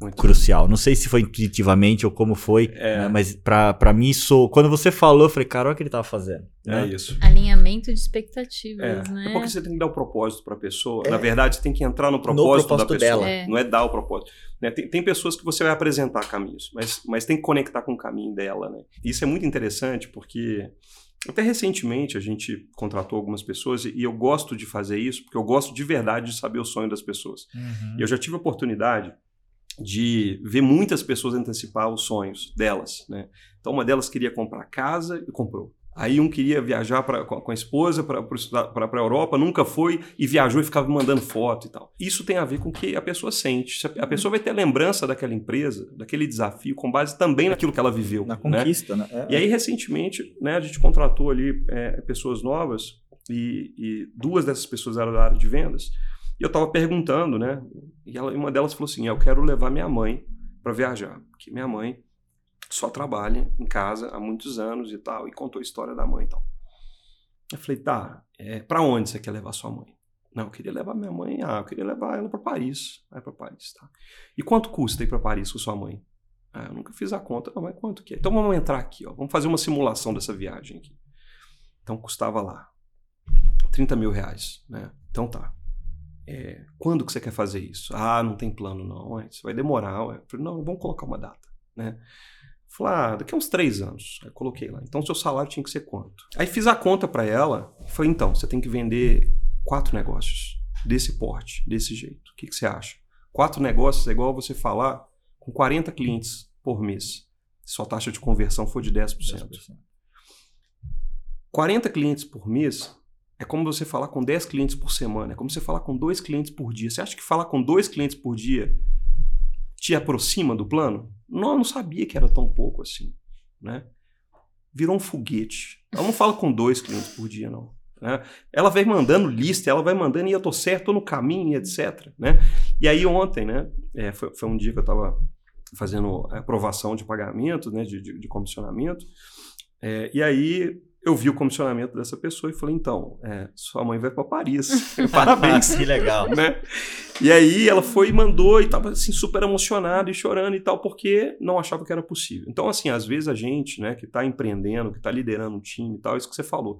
[SPEAKER 1] Muito.
[SPEAKER 2] crucial. Não sei se foi intuitivamente ou como foi,
[SPEAKER 1] É.
[SPEAKER 2] né? mas pra mim isso. Quando você falou, eu falei, cara, olha o que ele tava fazendo.
[SPEAKER 1] É
[SPEAKER 2] né?
[SPEAKER 1] isso.
[SPEAKER 3] Alinhamento de expectativas,
[SPEAKER 1] É,
[SPEAKER 3] né?
[SPEAKER 1] é porque você tem que dar o propósito para a pessoa. Na verdade, você tem que entrar no
[SPEAKER 2] propósito
[SPEAKER 1] propósito, da pessoa.
[SPEAKER 2] dela.
[SPEAKER 3] É.
[SPEAKER 1] Não é dar o propósito. Né, Tem, tem pessoas que você vai apresentar caminhos, mas, mas tem que conectar com o caminho dela. Né? Isso é muito interessante porque até recentemente a gente contratou algumas pessoas e eu gosto de fazer isso porque eu gosto de verdade de saber o sonho das pessoas.
[SPEAKER 2] Uhum.
[SPEAKER 1] E eu já tive a oportunidade de ver muitas pessoas antecipar os sonhos delas, né? Então uma delas queria comprar casa e comprou. Aí um queria viajar pra, com a esposa para a Europa, nunca foi e viajou e ficava mandando foto e tal. Isso tem a ver com o que a pessoa sente. Se a- pessoa vai ter lembrança daquela empresa, daquele desafio, com base também naquilo que ela viveu.
[SPEAKER 2] Na
[SPEAKER 1] né?
[SPEAKER 2] conquista, né? É.
[SPEAKER 1] E aí, recentemente, né, a gente contratou ali é, pessoas novas e, e duas dessas pessoas eram da área de vendas. E eu estava perguntando, né? E ela- uma delas falou assim: Eu quero levar minha mãe para viajar. Porque minha mãe só trabalha em casa há muitos anos e tal, e contou a história da mãe e tal. Eu falei, tá, é, para onde você quer levar sua mãe? Não, eu queria levar minha mãe, ah, eu queria levar ela para Paris. Vai para Paris, tá. E quanto custa ir para Paris com sua mãe? Ah, eu nunca fiz a conta, não, mas quanto que é? Então vamos entrar aqui, ó, vamos fazer uma simulação dessa viagem aqui. Então custava lá 30 mil reais, né? Então tá. É, quando que você quer fazer isso? Ah, não tem plano não, isso vai demorar. Ué. Falei, não, vamos colocar uma data, né? Falei, ah, daqui a uns três anos. Aí coloquei lá. Então, seu salário tinha que ser quanto? Aí fiz a conta para ela. Falei, então, você tem que vender quatro negócios desse porte, desse jeito. O que, que você acha? Quatro negócios é igual você falar com 40 clientes por mês. Sua taxa de conversão for de 10%. 10%. 40 clientes por mês é como você falar com 10 clientes por semana. É como você falar com dois clientes por dia. Você acha que falar com dois clientes por dia te aproxima do plano? Não, eu não sabia que era tão pouco assim. Né? Virou um foguete. Ela não fala com dois clientes por dia, não. Né? Ela vai mandando lista, ela vai mandando e eu tô certo, tô no caminho, etc. Né? E aí ontem, né, é, foi, foi, um dia que eu estava fazendo aprovação de pagamento, né, de, de, de comissionamento, é, e aí eu vi o comissionamento dessa pessoa e falei, então, é, sua mãe vai para Paris. Parabéns.
[SPEAKER 2] que legal.
[SPEAKER 1] Né? E aí ela foi e mandou e estava assim, super emocionada e chorando e tal, porque não achava que era possível. Então, assim, às vezes a gente, né, que está empreendendo, que está liderando um time e tal, isso que você falou.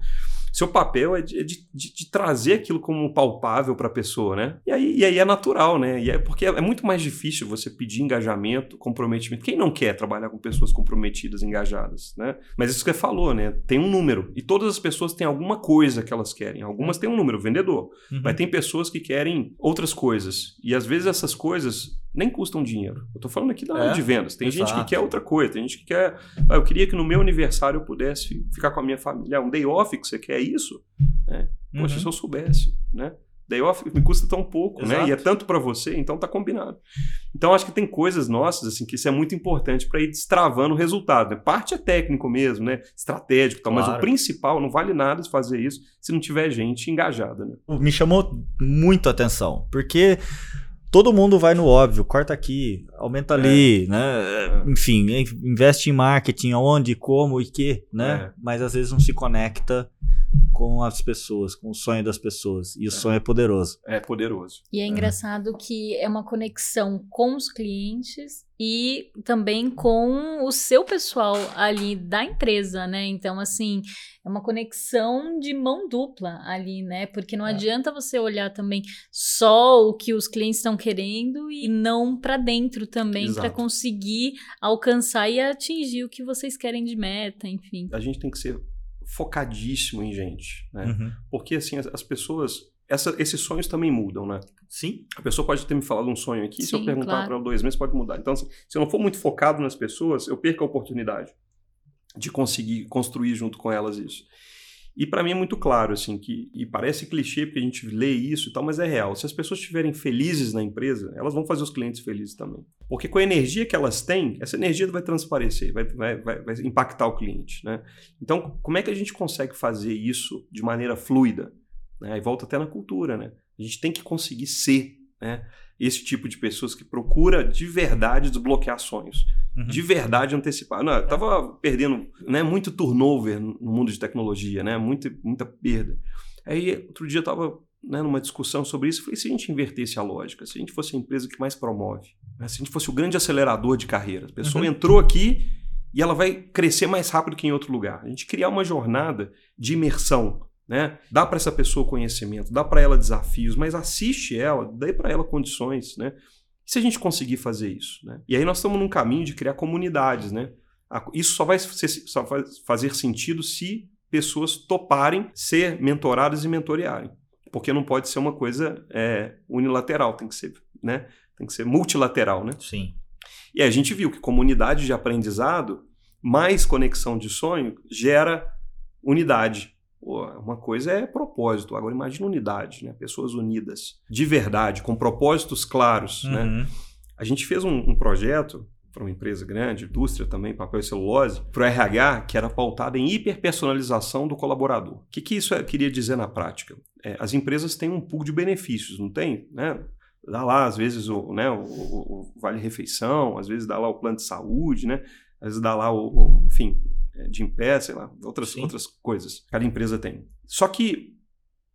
[SPEAKER 1] Seu papel é de, de, de, de trazer aquilo como palpável para a pessoa, né? E aí, e aí é natural, né? E é porque é muito mais difícil você pedir engajamento, comprometimento. Quem não quer trabalhar com pessoas comprometidas, engajadas, né? Mas isso que você falou, né? Tem um número. E todas as pessoas têm alguma coisa que elas querem. Algumas têm um número, vendedor. Uhum. Mas tem pessoas que querem outras coisas. E às vezes essas coisas nem custam dinheiro. Eu estou falando aqui da área é, de vendas. Tem exato. gente que quer outra coisa, tem gente que quer. Ah, eu queria que no meu aniversário eu pudesse ficar com a minha família. Um day off que você quer isso? É. Poxa, uhum. se eu soubesse, né? Day off me custa tão pouco, Exato. né? E é tanto para você, então tá combinado. Então acho que tem coisas nossas assim que isso é muito importante para ir destravando o resultado. Né? Parte é técnico mesmo, né? Estratégico, tal, claro. mas o principal não vale nada fazer isso se não tiver gente engajada, né?
[SPEAKER 2] Me chamou muito a atenção, porque todo mundo vai no óbvio, corta aqui, aumenta ali, é. né? Enfim, investe em marketing, aonde, como e que, né? É. Mas às vezes não se conecta com as pessoas, com o sonho das pessoas. E o é. sonho é poderoso.
[SPEAKER 1] É poderoso.
[SPEAKER 3] E é engraçado que é uma conexão com os clientes e também com o seu pessoal ali da empresa, né? Então, assim, é uma conexão de mão dupla ali, né? Porque não é. adianta você olhar também só o que os clientes estão querendo e não para dentro também para conseguir alcançar e atingir o que vocês querem de meta, enfim.
[SPEAKER 1] A gente tem que ser focadíssimo em gente, né? Uhum. Porque assim as, as pessoas, essa, esses sonhos também mudam, né?
[SPEAKER 2] Sim.
[SPEAKER 1] A pessoa pode ter me falado um sonho aqui, Sim, se eu perguntar claro. para dois meses pode mudar. Então, assim, se eu não for muito focado nas pessoas, eu perco a oportunidade de conseguir construir junto com elas isso. E para mim é muito claro, assim, que, e parece clichê porque a gente lê isso e tal, mas é real. Se as pessoas estiverem felizes na empresa, elas vão fazer os clientes felizes também. Porque com a energia que elas têm, essa energia vai transparecer, vai, vai, vai, vai impactar o cliente, né? Então, como é que a gente consegue fazer isso de maneira fluida? Né? E volta até na cultura, né? A gente tem que conseguir ser, né? Esse tipo de pessoas que procura de verdade desbloquear sonhos uhum. de verdade antecipar. Não, eu tava perdendo né, muito turnover no mundo de tecnologia, né? Muita, muita perda. Aí, outro dia eu tava né, numa discussão sobre isso, falei, se a gente invertesse a lógica, se a gente fosse a empresa que mais promove, né, se a gente fosse o grande acelerador de carreira, a pessoa uhum. entrou aqui e ela vai crescer mais rápido que em outro lugar. A gente criar uma jornada de imersão, né? Dá para essa pessoa conhecimento, dá para ela desafios, mas assiste ela, dê para ela condições, né? E se a gente conseguir fazer isso? Né? E aí nós estamos num caminho de criar comunidades. Né? Isso só vai, ser, só vai fazer sentido se pessoas toparem ser mentoradas e mentorearem. Porque não pode ser uma coisa é, unilateral, tem que ser, né? tem que ser multilateral. Né?
[SPEAKER 2] Sim.
[SPEAKER 1] E a gente viu que comunidade de aprendizado, mais conexão de sonho, gera unidade. Uma coisa é propósito, agora imagina unidade, né? pessoas unidas, de verdade, com propósitos claros. Né? Uhum. Né? A gente fez um, um projeto para uma empresa grande, indústria também, papel e celulose, para o RH, que era pautado em hiperpersonalização do colaborador. O que, que isso é, queria dizer na prática? É, as empresas têm um pool de benefícios, não tem? Né? Dá lá, às vezes, o, né, o, o, o vale-refeição, às vezes dá lá o plano de saúde, né? às vezes dá lá o, o enfim, de em pé, sei lá, outras, outras coisas. Cada empresa tem. Só que,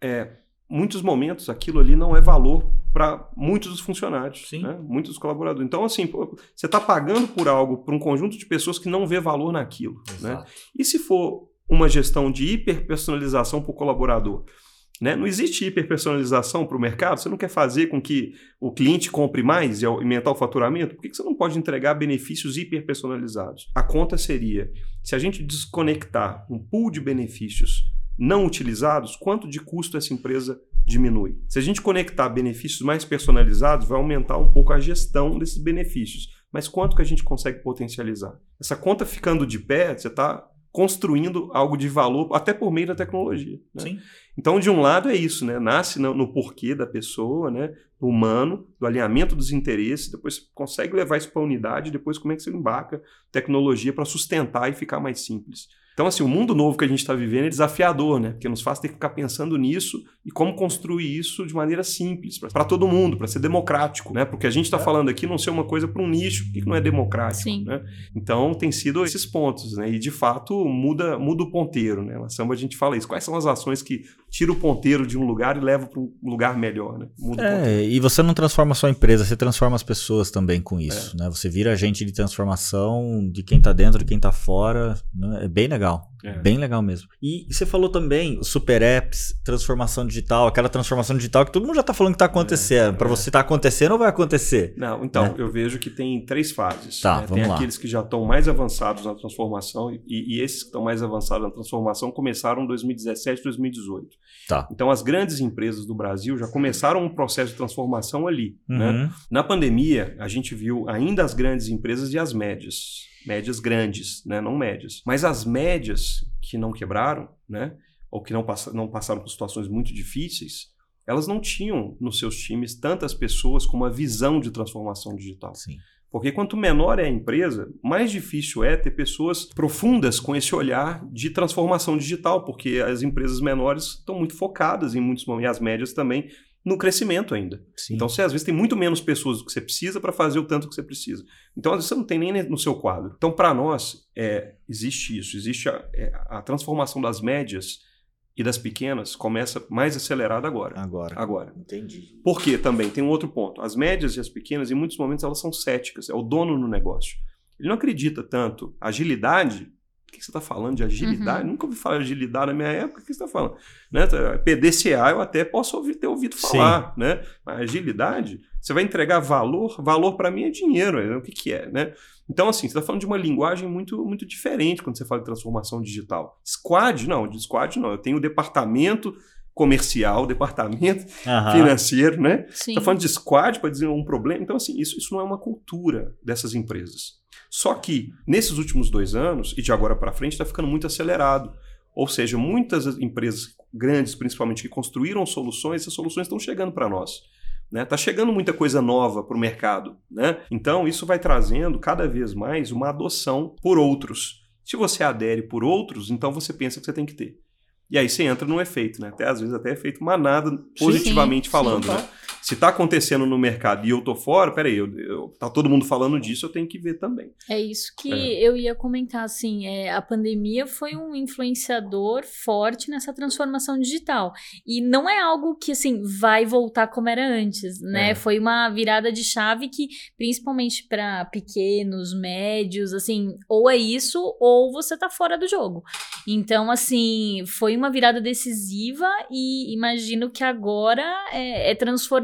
[SPEAKER 1] é, muitos momentos, aquilo ali não é valor para muitos dos funcionários, né? muitos dos colaboradores. Então, assim, pô, você está pagando por algo, por um conjunto de pessoas que não vê valor naquilo. Né? E se for uma gestão de hiperpersonalização para o colaborador? Né? Não existe hiperpersonalização para o mercado. Você não quer fazer com que o cliente compre mais e aumentar o faturamento? Por que você não pode entregar benefícios hiperpersonalizados? A conta seria: se a gente desconectar um pool de benefícios não utilizados, quanto de custo essa empresa diminui? Se a gente conectar benefícios mais personalizados, vai aumentar um pouco a gestão desses benefícios. Mas quanto que a gente consegue potencializar? Essa conta ficando de pé, você está construindo algo de valor até por meio da tecnologia. Né? Então, de um lado é isso, né? Nasce no, no, porquê da pessoa, né? Do humano, do alinhamento dos interesses, depois você consegue levar isso para a unidade, depois como é que você embarca tecnologia para sustentar e ficar mais simples. Então, assim, o mundo novo que a gente está vivendo é desafiador, né? Porque nos faz ter que ficar pensando nisso e como construir isso de maneira simples, para todo mundo, para ser democrático, né? Porque a gente está é. falando aqui não ser uma coisa para um nicho, que não é democrático, Sim. né? Então, tem sido esses pontos, né? E, de fato, muda, muda o ponteiro, né? Na samba a gente fala isso. Quais são as ações que tira o ponteiro de um lugar e leva para um lugar melhor, né?
[SPEAKER 2] Muda é, e você não transforma só a empresa, você transforma as pessoas também com isso, é. né? Você vira agente de transformação de quem está dentro, de quem está fora, né? É bem legal. É. Bem legal mesmo. E você falou também super apps, transformação digital, aquela transformação digital que todo mundo já está falando que está acontecendo. É, Para é. você está acontecendo ou vai acontecer?
[SPEAKER 1] Não, então, né? eu vejo que tem três fases.
[SPEAKER 2] Tá,
[SPEAKER 1] né?
[SPEAKER 2] Tem
[SPEAKER 1] lá. aqueles que já estão mais avançados na transformação e, e esses que estão mais avançados na transformação começaram em 2017, 2018.
[SPEAKER 2] Tá.
[SPEAKER 1] Então, as grandes empresas do Brasil já começaram um processo de transformação ali. Né? Uhum. Né? Na pandemia, a gente viu ainda as grandes empresas e as médias médias grandes, né? não médias. Mas as médias que não quebraram, né? ou que não, pass não passaram por situações muito difíceis, elas não tinham nos seus times tantas pessoas com uma visão de transformação digital.
[SPEAKER 2] Sim.
[SPEAKER 1] Porque quanto menor é a empresa, mais difícil é ter pessoas profundas com esse olhar de transformação digital, porque as empresas menores estão muito focadas em muitos momentos, e as médias também, no crescimento ainda.
[SPEAKER 2] Sim.
[SPEAKER 1] Então, você às vezes tem muito menos pessoas do que você precisa para fazer o tanto que você precisa. Então, às vezes você não tem nem no seu quadro. Então, para nós, é, existe isso. Existe a, é, a, transformação das médias e das pequenas começa mais acelerada agora.
[SPEAKER 2] Agora.
[SPEAKER 1] Agora.
[SPEAKER 2] Entendi.
[SPEAKER 1] Porque também tem um outro ponto. As médias e as pequenas, em muitos momentos, elas são céticas. É o dono no negócio. Ele não acredita tanto. Agilidade o que você está falando de agilidade? Uhum. Nunca ouvi falar de agilidade na minha época. O que você está falando? Né? PDCA eu até posso ouvir, ter ouvido falar, Sim. né? Mas agilidade, você vai entregar valor? Valor para mim é dinheiro. Né? O que, que é, né? Então, assim, você está falando de uma linguagem muito, muito diferente quando você fala de transformação digital. Squad, não. De squad, não. Eu tenho o departamento comercial, departamento uhum. financeiro, né? Está falando de squad para dizer um problema. Então, assim, isso, isso não é uma cultura dessas empresas. Só que nesses últimos dois anos, e de agora para frente, está ficando muito acelerado. Ou seja, muitas empresas grandes, principalmente, que construíram soluções, essas soluções estão chegando para nós. Está né? Tá chegando muita coisa nova para o mercado. Né? Então, isso vai trazendo cada vez mais uma adoção por outros. Se você adere por outros, então você pensa que você tem que ter. E aí você entra no efeito, né? Até às vezes até efeito manada, positivamente sim, falando, sim, né? Se está acontecendo no mercado e eu tô fora, peraí, eu, eu, tá todo mundo falando disso, eu tenho que ver também.
[SPEAKER 3] É isso que é. eu ia comentar, assim, é, a pandemia foi um influenciador forte nessa transformação digital. E não é algo que, assim, vai voltar como era antes, né? É. Foi uma virada de chave que, principalmente para pequenos, médios, assim, ou é isso, ou você tá fora do jogo. Então, assim, foi uma virada decisiva e imagino que agora é, é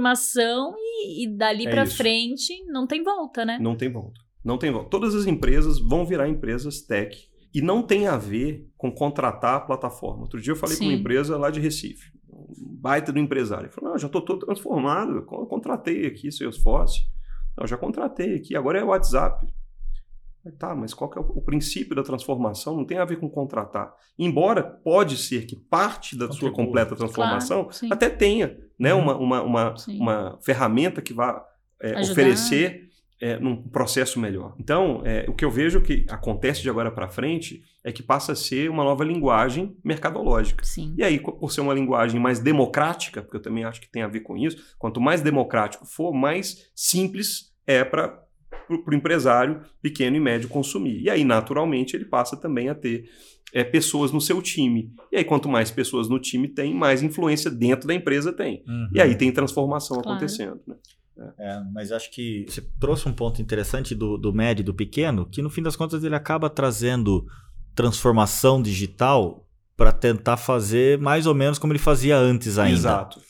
[SPEAKER 3] transformação e, e dali é para frente não tem volta, né?
[SPEAKER 1] Não tem volta. Não tem volta. Todas as empresas vão virar empresas tech e não tem a ver com contratar a plataforma. Outro dia eu falei Sim. com uma empresa lá de Recife, um baita do empresário. Ele falou: não, já estou todo transformado, eu contratei aqui Salesforce. Não, já contratei aqui, agora é WhatsApp. Tá, mas qual que é o, o, princípio da transformação? Não tem a ver com contratar. Embora pode ser que parte da sua completa transformação claro, até tenha né, uhum. uma, uma, uma, uma, ferramenta que vá é, oferecer é, num processo melhor. Então, é, o que eu vejo que acontece de agora para frente é que passa a ser uma nova linguagem mercadológica.
[SPEAKER 3] Sim.
[SPEAKER 1] E aí, por ser uma linguagem mais democrática, porque eu também acho que tem a ver com isso, quanto mais democrático for, mais simples é para para o empresário pequeno e médio consumir. E aí, naturalmente, ele passa também a ter é, pessoas no seu time. E aí, quanto mais pessoas no time tem, mais influência dentro da empresa tem.
[SPEAKER 2] Uhum.
[SPEAKER 1] E aí tem transformação
[SPEAKER 3] Claro.
[SPEAKER 1] acontecendo. Né?
[SPEAKER 2] É, mas acho que você trouxe um ponto interessante do, do médio e do pequeno, que no fim das contas ele acaba trazendo transformação digital para tentar fazer mais ou menos como ele fazia antes ainda.
[SPEAKER 1] Exato.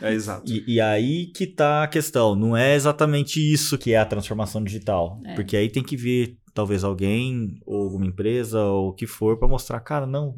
[SPEAKER 1] É exato.
[SPEAKER 2] E, e aí que tá a questão. Não é exatamente isso que é a transformação digital.
[SPEAKER 3] É.
[SPEAKER 2] Porque aí tem que vir talvez alguém, ou alguma empresa, ou o que for, para mostrar, cara, não.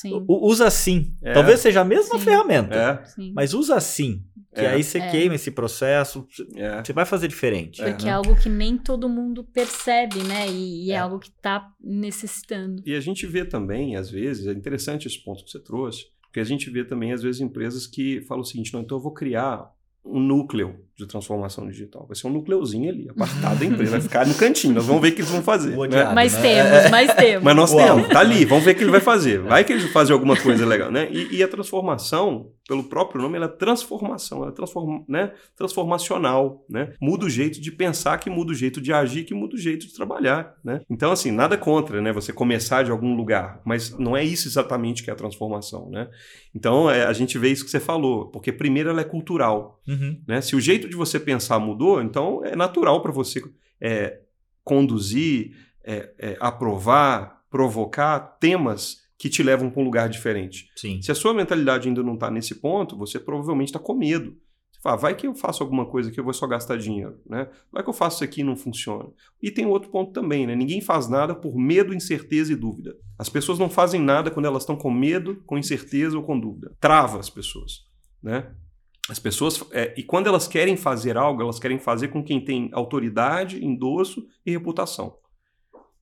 [SPEAKER 3] Sim.
[SPEAKER 2] Usa assim.
[SPEAKER 1] É.
[SPEAKER 2] Talvez seja a mesma
[SPEAKER 3] Sim.
[SPEAKER 2] ferramenta.
[SPEAKER 1] É.
[SPEAKER 2] Mas usa assim. Que
[SPEAKER 1] É.
[SPEAKER 2] aí você
[SPEAKER 3] É.
[SPEAKER 2] queima esse processo.
[SPEAKER 1] é.
[SPEAKER 2] Você vai fazer diferente.
[SPEAKER 3] Porque
[SPEAKER 1] É.
[SPEAKER 3] é algo que nem todo mundo percebe, né? E, e é.
[SPEAKER 2] É.
[SPEAKER 3] algo que tá necessitando.
[SPEAKER 1] E a gente vê também, às vezes, é interessante esse ponto que você trouxe, porque a gente vê também, às vezes, empresas que falam o seguinte: não, então eu vou criar um núcleo de transformação digital. Vai ser um núcleozinho ali, apartado da empresa, vai ficar no cantinho, nós vamos ver o que eles vão fazer. Né?
[SPEAKER 3] Mas
[SPEAKER 2] né?
[SPEAKER 3] temos, mas temos.
[SPEAKER 1] Mas nós
[SPEAKER 2] Uau.
[SPEAKER 1] temos, tá ali, vamos ver o que ele vai fazer. Vai que ele vai fazer alguma coisa legal, né? E, e a transformação, pelo próprio nome, ela é transformação, ela é transform, né? transformacional, né? Muda o jeito de pensar, que muda o jeito de agir, que muda o jeito de trabalhar, né? Então, assim, nada contra, né? Você começar de algum lugar, mas não é isso exatamente que é a transformação, né? Então, é, a gente vê isso que você falou, porque primeiro ela é cultural,
[SPEAKER 2] Uhum.
[SPEAKER 1] né? Se o jeito de você pensar mudou, então é natural para você é, conduzir, é, é, aprovar, provocar temas que te levam para um lugar diferente.
[SPEAKER 2] Sim.
[SPEAKER 1] Se a sua mentalidade ainda não está nesse ponto, você provavelmente está com medo. Você fala, vai que eu faço alguma coisa que eu vou só gastar dinheiro, né? Vai que eu faço isso aqui e não funciona. E tem outro ponto também, né? Ninguém faz nada por medo, incerteza e dúvida. As pessoas não fazem nada quando elas estão com medo, com incerteza ou com dúvida. Trava as pessoas, né? As pessoas, é, e quando elas querem fazer algo, elas querem fazer com quem tem autoridade, endosso e reputação.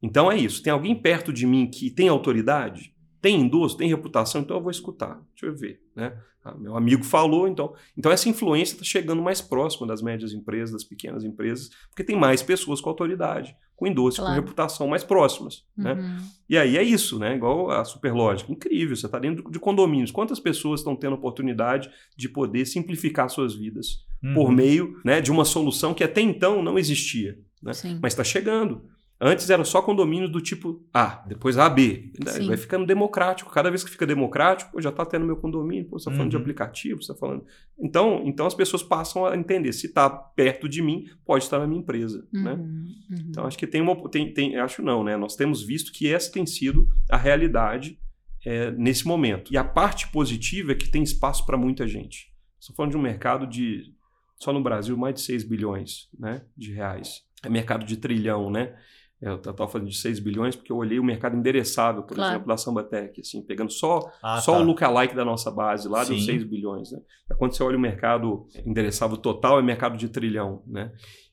[SPEAKER 1] Então é isso. Tem alguém perto de mim que tem autoridade, tem endosso, tem reputação, então eu vou escutar. Deixa eu ver, né? Ah, meu amigo falou, então. Então essa influência está chegando mais próxima das médias empresas, das pequenas empresas, porque tem mais pessoas com autoridade, com endosso,
[SPEAKER 3] Claro.
[SPEAKER 1] com reputação mais próximas, né?
[SPEAKER 3] Uhum.
[SPEAKER 1] E aí é isso, né? Igual a Superlógica. Incrível, você está dentro de condomínios. Quantas pessoas estão tendo oportunidade de poder simplificar suas vidas por
[SPEAKER 2] Uhum.
[SPEAKER 1] meio né, de uma solução que até então não existia? Né?
[SPEAKER 3] Sim.
[SPEAKER 1] Mas está chegando. Antes eram só condomínios do tipo A, depois A, B.
[SPEAKER 3] Sim.
[SPEAKER 1] Vai ficando democrático. Cada vez que fica democrático, já está tendo meu condomínio, pô, você está falando de
[SPEAKER 2] Uhum.
[SPEAKER 1] aplicativo, você está falando. Então, então as pessoas passam a entender. Se está perto de mim, pode estar na minha empresa. Né?
[SPEAKER 3] Uhum, uhum.
[SPEAKER 1] Então, acho que tem uma. Tem, tem, acho não, né? Nós temos visto que essa tem sido a realidade é, nesse momento. E a parte positiva é que tem espaço para muita gente. Estou falando de um mercado de. Só no Brasil, mais de 6 bilhões né, de reais. É mercado de trilhão, né? É, Eu estava falando de 6 bilhões porque eu olhei o mercado endereçável, por
[SPEAKER 3] Claro.
[SPEAKER 1] exemplo, da Sambatec, assim, pegando só,
[SPEAKER 2] Ah,
[SPEAKER 1] só
[SPEAKER 2] tá.
[SPEAKER 1] o lookalike da nossa base lá, deu
[SPEAKER 2] Sim.
[SPEAKER 1] 6 bilhões. Né? Quando você olha o mercado endereçável total, é mercado de trilhão. Né?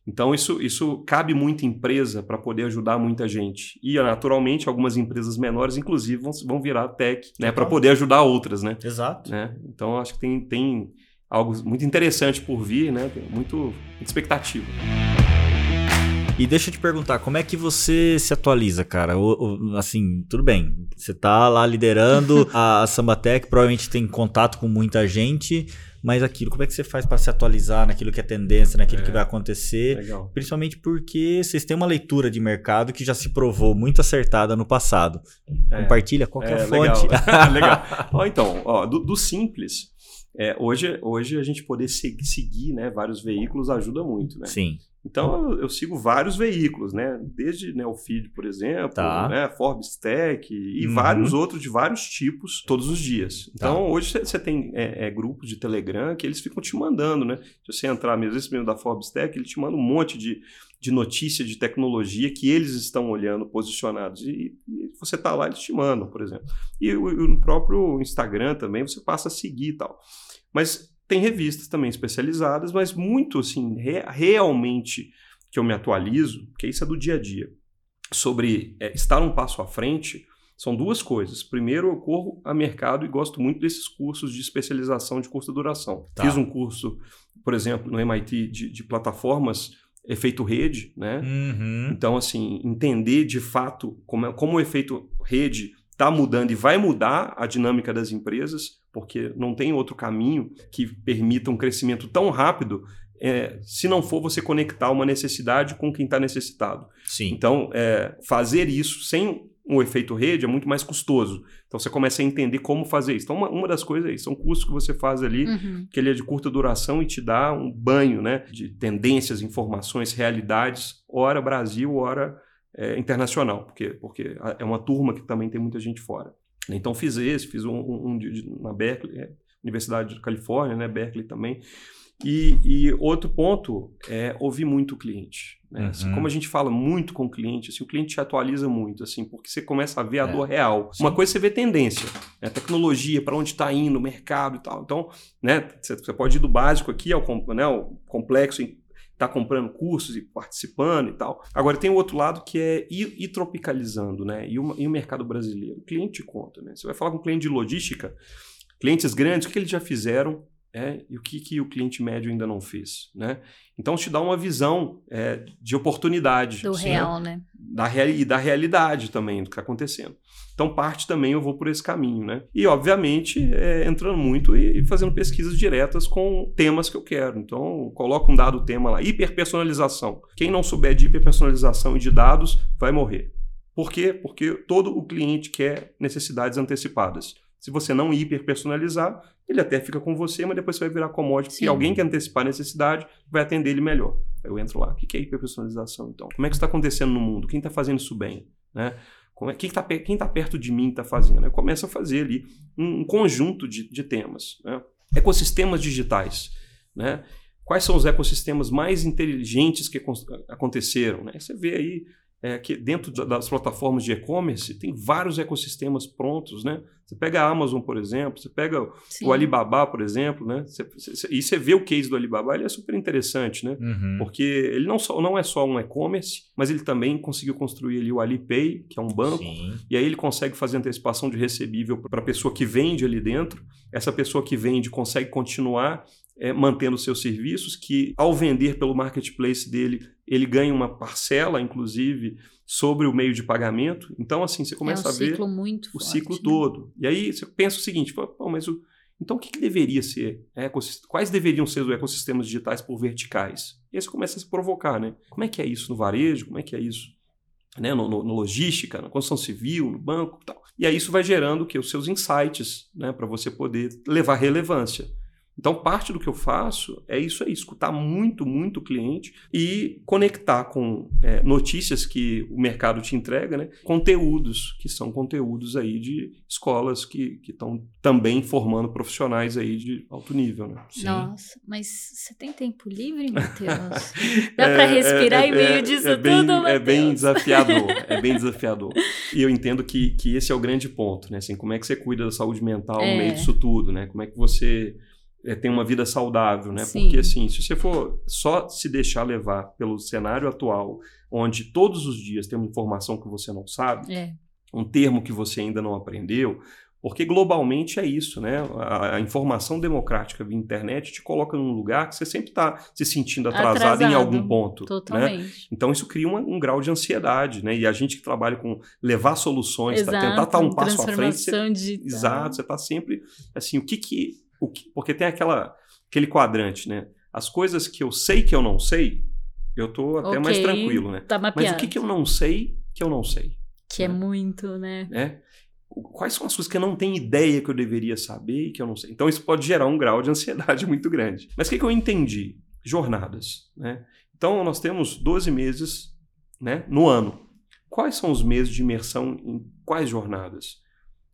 [SPEAKER 1] Então, isso, isso cabe muita empresa para poder ajudar muita gente. E, naturalmente, algumas empresas menores, inclusive, vão, vão virar tech né, para poder ajudar outras. Né?
[SPEAKER 2] Exato.
[SPEAKER 1] Né? Então, acho que tem, tem algo muito interessante por vir, né? tem muito, muita expectativa.
[SPEAKER 2] E deixa eu te perguntar, como é que você se atualiza, cara? O- o- assim, tudo bem, você tá lá liderando a, a Sambatec, provavelmente tem contato com muita gente, mas aquilo, como é que você faz para se atualizar naquilo que é tendência, naquilo
[SPEAKER 1] É.
[SPEAKER 2] que vai acontecer?
[SPEAKER 1] Legal.
[SPEAKER 2] Principalmente porque vocês têm uma leitura de mercado que já se provou muito acertada no passado.
[SPEAKER 1] É.
[SPEAKER 2] Compartilha qualquer
[SPEAKER 1] É,
[SPEAKER 2] fonte.
[SPEAKER 1] Legal. legal. Ó, então, ó, do, do simples, é, hoje, hoje a gente poder se- seguir né, vários veículos ajuda muito, né?
[SPEAKER 2] Sim.
[SPEAKER 1] Então eu, eu sigo vários veículos, né? Desde né, o Feed, por exemplo,
[SPEAKER 2] Tá.
[SPEAKER 1] né, Forbes Tech e
[SPEAKER 2] Uhum.
[SPEAKER 1] vários outros de vários tipos todos os dias. Então
[SPEAKER 2] Tá.
[SPEAKER 1] hoje você tem é, é, grupos de Telegram que eles ficam te mandando, né? Se você entrar mesmo, esse mesmo da Forbes Tech, ele te manda um monte de, de notícia de tecnologia que eles estão olhando posicionados. E, e você tá lá, eles te mandam, por exemplo. E, o- e no próprio Instagram também você passa a seguir e tal. Mas tem revistas também especializadas, mas muito assim, re- realmente que eu me atualizo, porque isso é do dia a dia, sobre é, estar um passo à frente, são duas coisas. Primeiro, eu corro a mercado e gosto muito desses cursos de especialização de curta duração.
[SPEAKER 2] Tá.
[SPEAKER 1] Fiz um curso, por exemplo, no MIT de, de plataformas efeito rede, né?
[SPEAKER 2] Uhum.
[SPEAKER 1] Então, assim, entender de fato como, é- como o efeito rede está mudando e vai mudar a dinâmica das empresas, porque não tem outro caminho que permita um crescimento tão rápido é, se não for você conectar uma necessidade com quem está necessitado.
[SPEAKER 2] Sim.
[SPEAKER 1] Então, é, fazer isso sem um efeito rede é muito mais custoso. Então, você começa a entender como fazer isso. Então, uma, uma das coisas aí, são cursos que você faz ali,
[SPEAKER 3] Uhum.
[SPEAKER 1] que ele é de curta duração e te dá um banho né, de tendências, informações, realidades, ora Brasil, ora é, internacional, porque, porque é uma turma que também tem muita gente fora. Então, fiz esse, fiz um, um- um na Berkeley, é, Universidade de Califórnia, né, Berkeley também. E, e outro ponto é ouvir muito o cliente. Né? Assim,
[SPEAKER 2] Uhum.
[SPEAKER 1] como a gente fala muito com o cliente, assim, o cliente te atualiza muito, assim, porque você começa a ver a
[SPEAKER 2] É.
[SPEAKER 1] dor real.
[SPEAKER 2] Sim.
[SPEAKER 1] Uma coisa é você vê tendência, né? tecnologia, para onde está indo, o mercado e tal. Então, né, você pode ir do básico aqui ao né, o complexo, tá comprando cursos e participando e tal. Agora tem o outro lado que é ir, ir tropicalizando, né? E o, e o mercado brasileiro. O cliente conta, né? Você vai falar com um cliente de logística, clientes grandes, o que eles já fizeram é, e o que, que o cliente médio ainda não fez, né? Então te dá uma visão é, de oportunidade.
[SPEAKER 3] Do
[SPEAKER 1] assim, né?
[SPEAKER 3] real, né?
[SPEAKER 1] da, real, e da realidade também do que está acontecendo. Então, parte também eu vou por esse caminho, né? E, obviamente, é, entrando muito e, e fazendo pesquisas diretas com temas que eu quero. Então, coloca um dado tema lá, hiperpersonalização. Quem não souber de hiperpersonalização e de dados vai morrer. Por quê? Porque todo o cliente quer necessidades antecipadas. Se você não hiperpersonalizar, ele até fica com você, mas depois você vai virar commodity, porque
[SPEAKER 3] Sim.
[SPEAKER 1] alguém que antecipar a necessidade vai atender ele melhor. Eu entro lá. O que é hiperpersonalização, então? Como é que isso está acontecendo no mundo? Quem está fazendo isso bem? Né? Como é, quem está quem tá perto de mim está fazendo? Eu começo a fazer ali um, um conjunto de, de temas. Né? Ecossistemas digitais. Né? Quais são os ecossistemas mais inteligentes que acon- aconteceram? Né? Você vê aí é, que dentro da- das plataformas de e-commerce tem vários ecossistemas prontos. Né? Você pega a Amazon, por exemplo, você pega
[SPEAKER 3] Sim.
[SPEAKER 1] o Alibaba, por exemplo, né? Você- você- e você vê o case do Alibaba, ele é super interessante, né?
[SPEAKER 2] Uhum.
[SPEAKER 1] Porque ele não, só, não é só um e-commerce, mas ele também conseguiu construir ali o Alipay, que é um banco,
[SPEAKER 2] Sim.
[SPEAKER 1] e aí ele consegue fazer antecipação de recebível para a pessoa que vende ali dentro. Essa pessoa que vende consegue continuar eh, mantendo seus serviços, que ao vender pelo marketplace dele, ele ganha uma parcela, inclusive, sobre o meio de pagamento. Então, assim, você começa
[SPEAKER 3] é um
[SPEAKER 1] a ver o
[SPEAKER 3] forte,
[SPEAKER 1] ciclo
[SPEAKER 3] né?
[SPEAKER 1] todo. E aí você pensa o seguinte, fala, "Pô, mas o, então o que, que deveria ser quais deveriam ser os ecossistemas digitais por verticais? E aí você começa a se provocar, né? Como é que é isso no varejo? Como é que é isso né? no, no- no logística, na construção civil, no banco e tal? E aí isso vai gerando o quê? os seus insights né? para você poder levar relevância. Então, parte do que eu faço é isso aí, escutar muito, muito o cliente e conectar com é, notícias que o mercado te entrega, né? conteúdos, que são conteúdos aí de escolas que estão também formando profissionais aí de alto nível. Né?
[SPEAKER 2] Sim.
[SPEAKER 3] Nossa, mas você tem tempo livre, Matheus? Dá pra
[SPEAKER 1] É,
[SPEAKER 3] respirar
[SPEAKER 1] é,
[SPEAKER 3] em meio
[SPEAKER 1] é,
[SPEAKER 3] disso
[SPEAKER 1] é bem,
[SPEAKER 3] tudo,
[SPEAKER 1] É bem
[SPEAKER 3] Matheus?
[SPEAKER 1] desafiador, é bem desafiador. E eu entendo que, que esse é o grande ponto, né? Assim, como é que você cuida da saúde mental
[SPEAKER 3] É.
[SPEAKER 1] no meio disso tudo, né? Como é que você é, tem uma vida saudável, né?
[SPEAKER 3] Sim.
[SPEAKER 1] Porque assim, se você for só se deixar levar pelo cenário atual, onde todos os dias tem uma informação que você não sabe,
[SPEAKER 3] É,
[SPEAKER 1] um termo que você ainda não aprendeu, porque globalmente é isso, né? A, a informação democrática via internet te coloca num lugar que você sempre está se sentindo atrasado, em
[SPEAKER 3] Atrasado,
[SPEAKER 1] algum ponto. Né?
[SPEAKER 3] totalmente.
[SPEAKER 1] Então isso cria uma- um grau de ansiedade, né? E a gente que trabalha com levar soluções, tá, tentar estar um passo à frente, você,
[SPEAKER 3] digital.
[SPEAKER 1] exato, você está sempre assim, o que que, que, porque tem aquela aquele quadrante, né? As coisas que eu sei que eu não sei, eu tô até mais
[SPEAKER 3] Ok,
[SPEAKER 1] tranquilo, né?
[SPEAKER 3] Tá
[SPEAKER 1] Mas o que que eu não sei que eu não sei,
[SPEAKER 3] Que é muito, né?
[SPEAKER 1] né? O- Quais são as coisas que eu não tenho ideia que eu deveria saber e que eu não sei? Então isso pode gerar um grau de ansiedade muito grande. Mas o que, que eu entendi? Jornadas, né? Então nós temos 12 meses né, no ano. Quais são os meses de imersão em quais jornadas?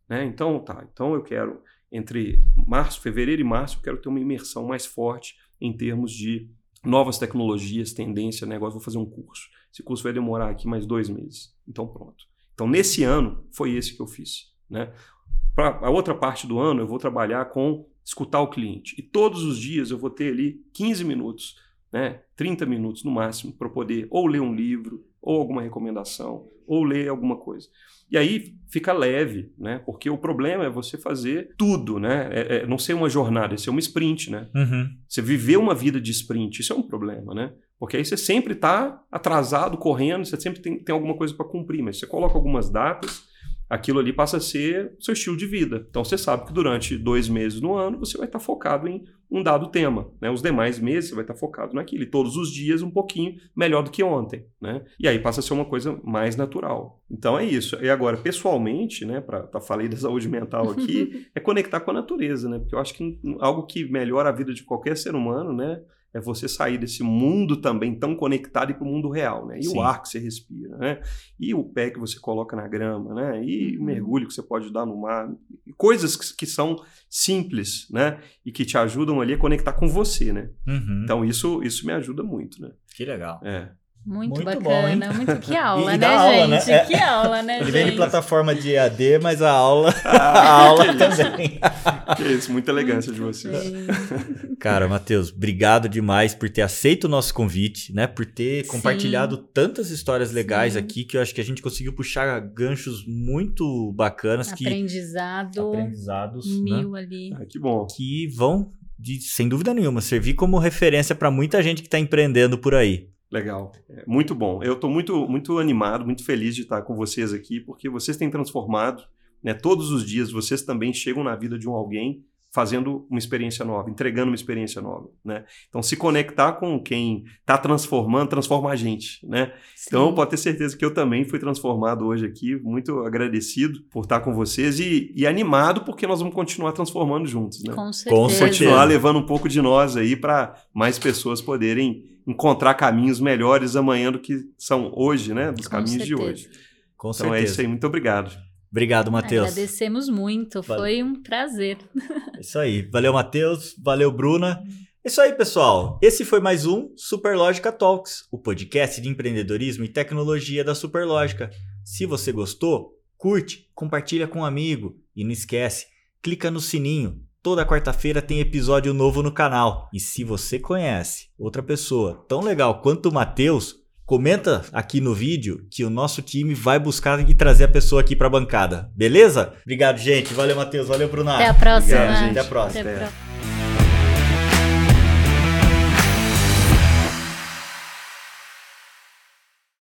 [SPEAKER 1] Né? Então, tá. Então eu quero, entre março, fevereiro e março, eu quero ter uma imersão mais forte em termos de novas tecnologias, tendência, negócio. Vou fazer um curso. Esse curso vai demorar aqui mais dois meses. Então, pronto. Então, nesse ano, foi esse que eu fiz. Né? Para a outra parte do ano, eu vou trabalhar com escutar o cliente. E todos os dias eu vou ter ali 15 minutos, né? 30 minutos no máximo, para poder ou ler um livro, ou alguma recomendação, ou ler alguma coisa. E aí fica leve, né? Porque o problema é você fazer tudo, né? É, é não ser uma jornada, é ser uma sprint, né?
[SPEAKER 2] Uhum.
[SPEAKER 1] Você viver uma vida de sprint, isso é um problema, né? Porque aí você sempre está atrasado, correndo, você sempre tem, tem alguma coisa para cumprir, mas você coloca algumas datas aquilo ali passa a ser seu estilo de vida. Então você sabe que durante dois meses no ano você vai estar focado em um dado tema. Né? Os demais meses você vai estar focado naquilo. E todos os dias um pouquinho melhor do que ontem. Né? E aí passa a ser uma coisa mais natural. Então é isso. E agora, pessoalmente, né, para falei da saúde mental aqui, é conectar com a natureza, né? Porque eu acho que algo que melhora a vida de qualquer ser humano, né? É você sair desse mundo também tão conectado e para o mundo real, né? E Sim. o ar que você respira, né? E o pé que você coloca na grama, né? E uhum. o mergulho que você pode dar no mar, coisas que, que, são simples, né? E que te ajudam ali a conectar com você, né? Uhum. Então isso isso me ajuda muito, né?
[SPEAKER 2] Que legal.
[SPEAKER 1] É.
[SPEAKER 3] Muito, muito bacana, bom, muito que aula, e, né, aula, né? gente? Né? Que aula, né,
[SPEAKER 2] Ele
[SPEAKER 3] gente?
[SPEAKER 2] vem de plataforma de EAD, mas a aula, ah, a aula também.
[SPEAKER 1] que isso, muita elegância de vocês.
[SPEAKER 2] Cara, Matheus, obrigado demais por ter aceito o nosso convite, né? Por ter Sim. compartilhado tantas histórias legais Sim. aqui que eu acho que a gente conseguiu puxar ganchos muito bacanas
[SPEAKER 3] aprendizado
[SPEAKER 2] que aprendizados
[SPEAKER 3] mil
[SPEAKER 2] né?
[SPEAKER 3] ali.
[SPEAKER 1] Ah, que bom.
[SPEAKER 2] Que vão de, sem dúvida nenhuma servir como referência para muita gente que está empreendendo por aí.
[SPEAKER 1] Legal, é, muito bom. Eu estou muito, muito animado, muito feliz de estar com vocês aqui, porque vocês têm transformado, né? Todos os dias vocês também chegam na vida de um alguém fazendo uma experiência nova, entregando uma experiência nova, né? Então se conectar com quem está transformando, transforma a gente, né? Sim. Então pode ter certeza que eu também fui transformado hoje aqui, muito agradecido por estar com vocês e, e animado porque nós vamos continuar transformando juntos, né?
[SPEAKER 3] Com certeza.
[SPEAKER 1] Continuar levando um pouco de nós aí para mais pessoas poderem encontrar caminhos melhores amanhã do que são hoje, né? Dos Com caminhos certeza. de hoje.
[SPEAKER 2] Com
[SPEAKER 1] então
[SPEAKER 2] certeza.
[SPEAKER 1] é isso aí, muito obrigado.
[SPEAKER 2] Obrigado, Matheus.
[SPEAKER 3] Agradecemos muito, Valeu. foi um prazer.
[SPEAKER 2] É isso aí. Valeu, Matheus. Valeu, Bruna. É isso aí, pessoal. Esse foi mais um Superlógica Talks, o podcast de empreendedorismo e tecnologia da Superlógica. Se você gostou, curte, compartilha com um amigo e não esquece, clica no sininho Toda quarta-feira tem episódio novo no canal. E se você conhece outra pessoa tão legal quanto o Matheus, comenta aqui no vídeo que o nosso time vai buscar e trazer a pessoa aqui para a bancada. Beleza? Obrigado, gente. Valeu, Matheus. Valeu, Bruno.
[SPEAKER 3] Até a próxima.
[SPEAKER 1] Obrigado,
[SPEAKER 2] Até a próxima.
[SPEAKER 3] Até a próxima.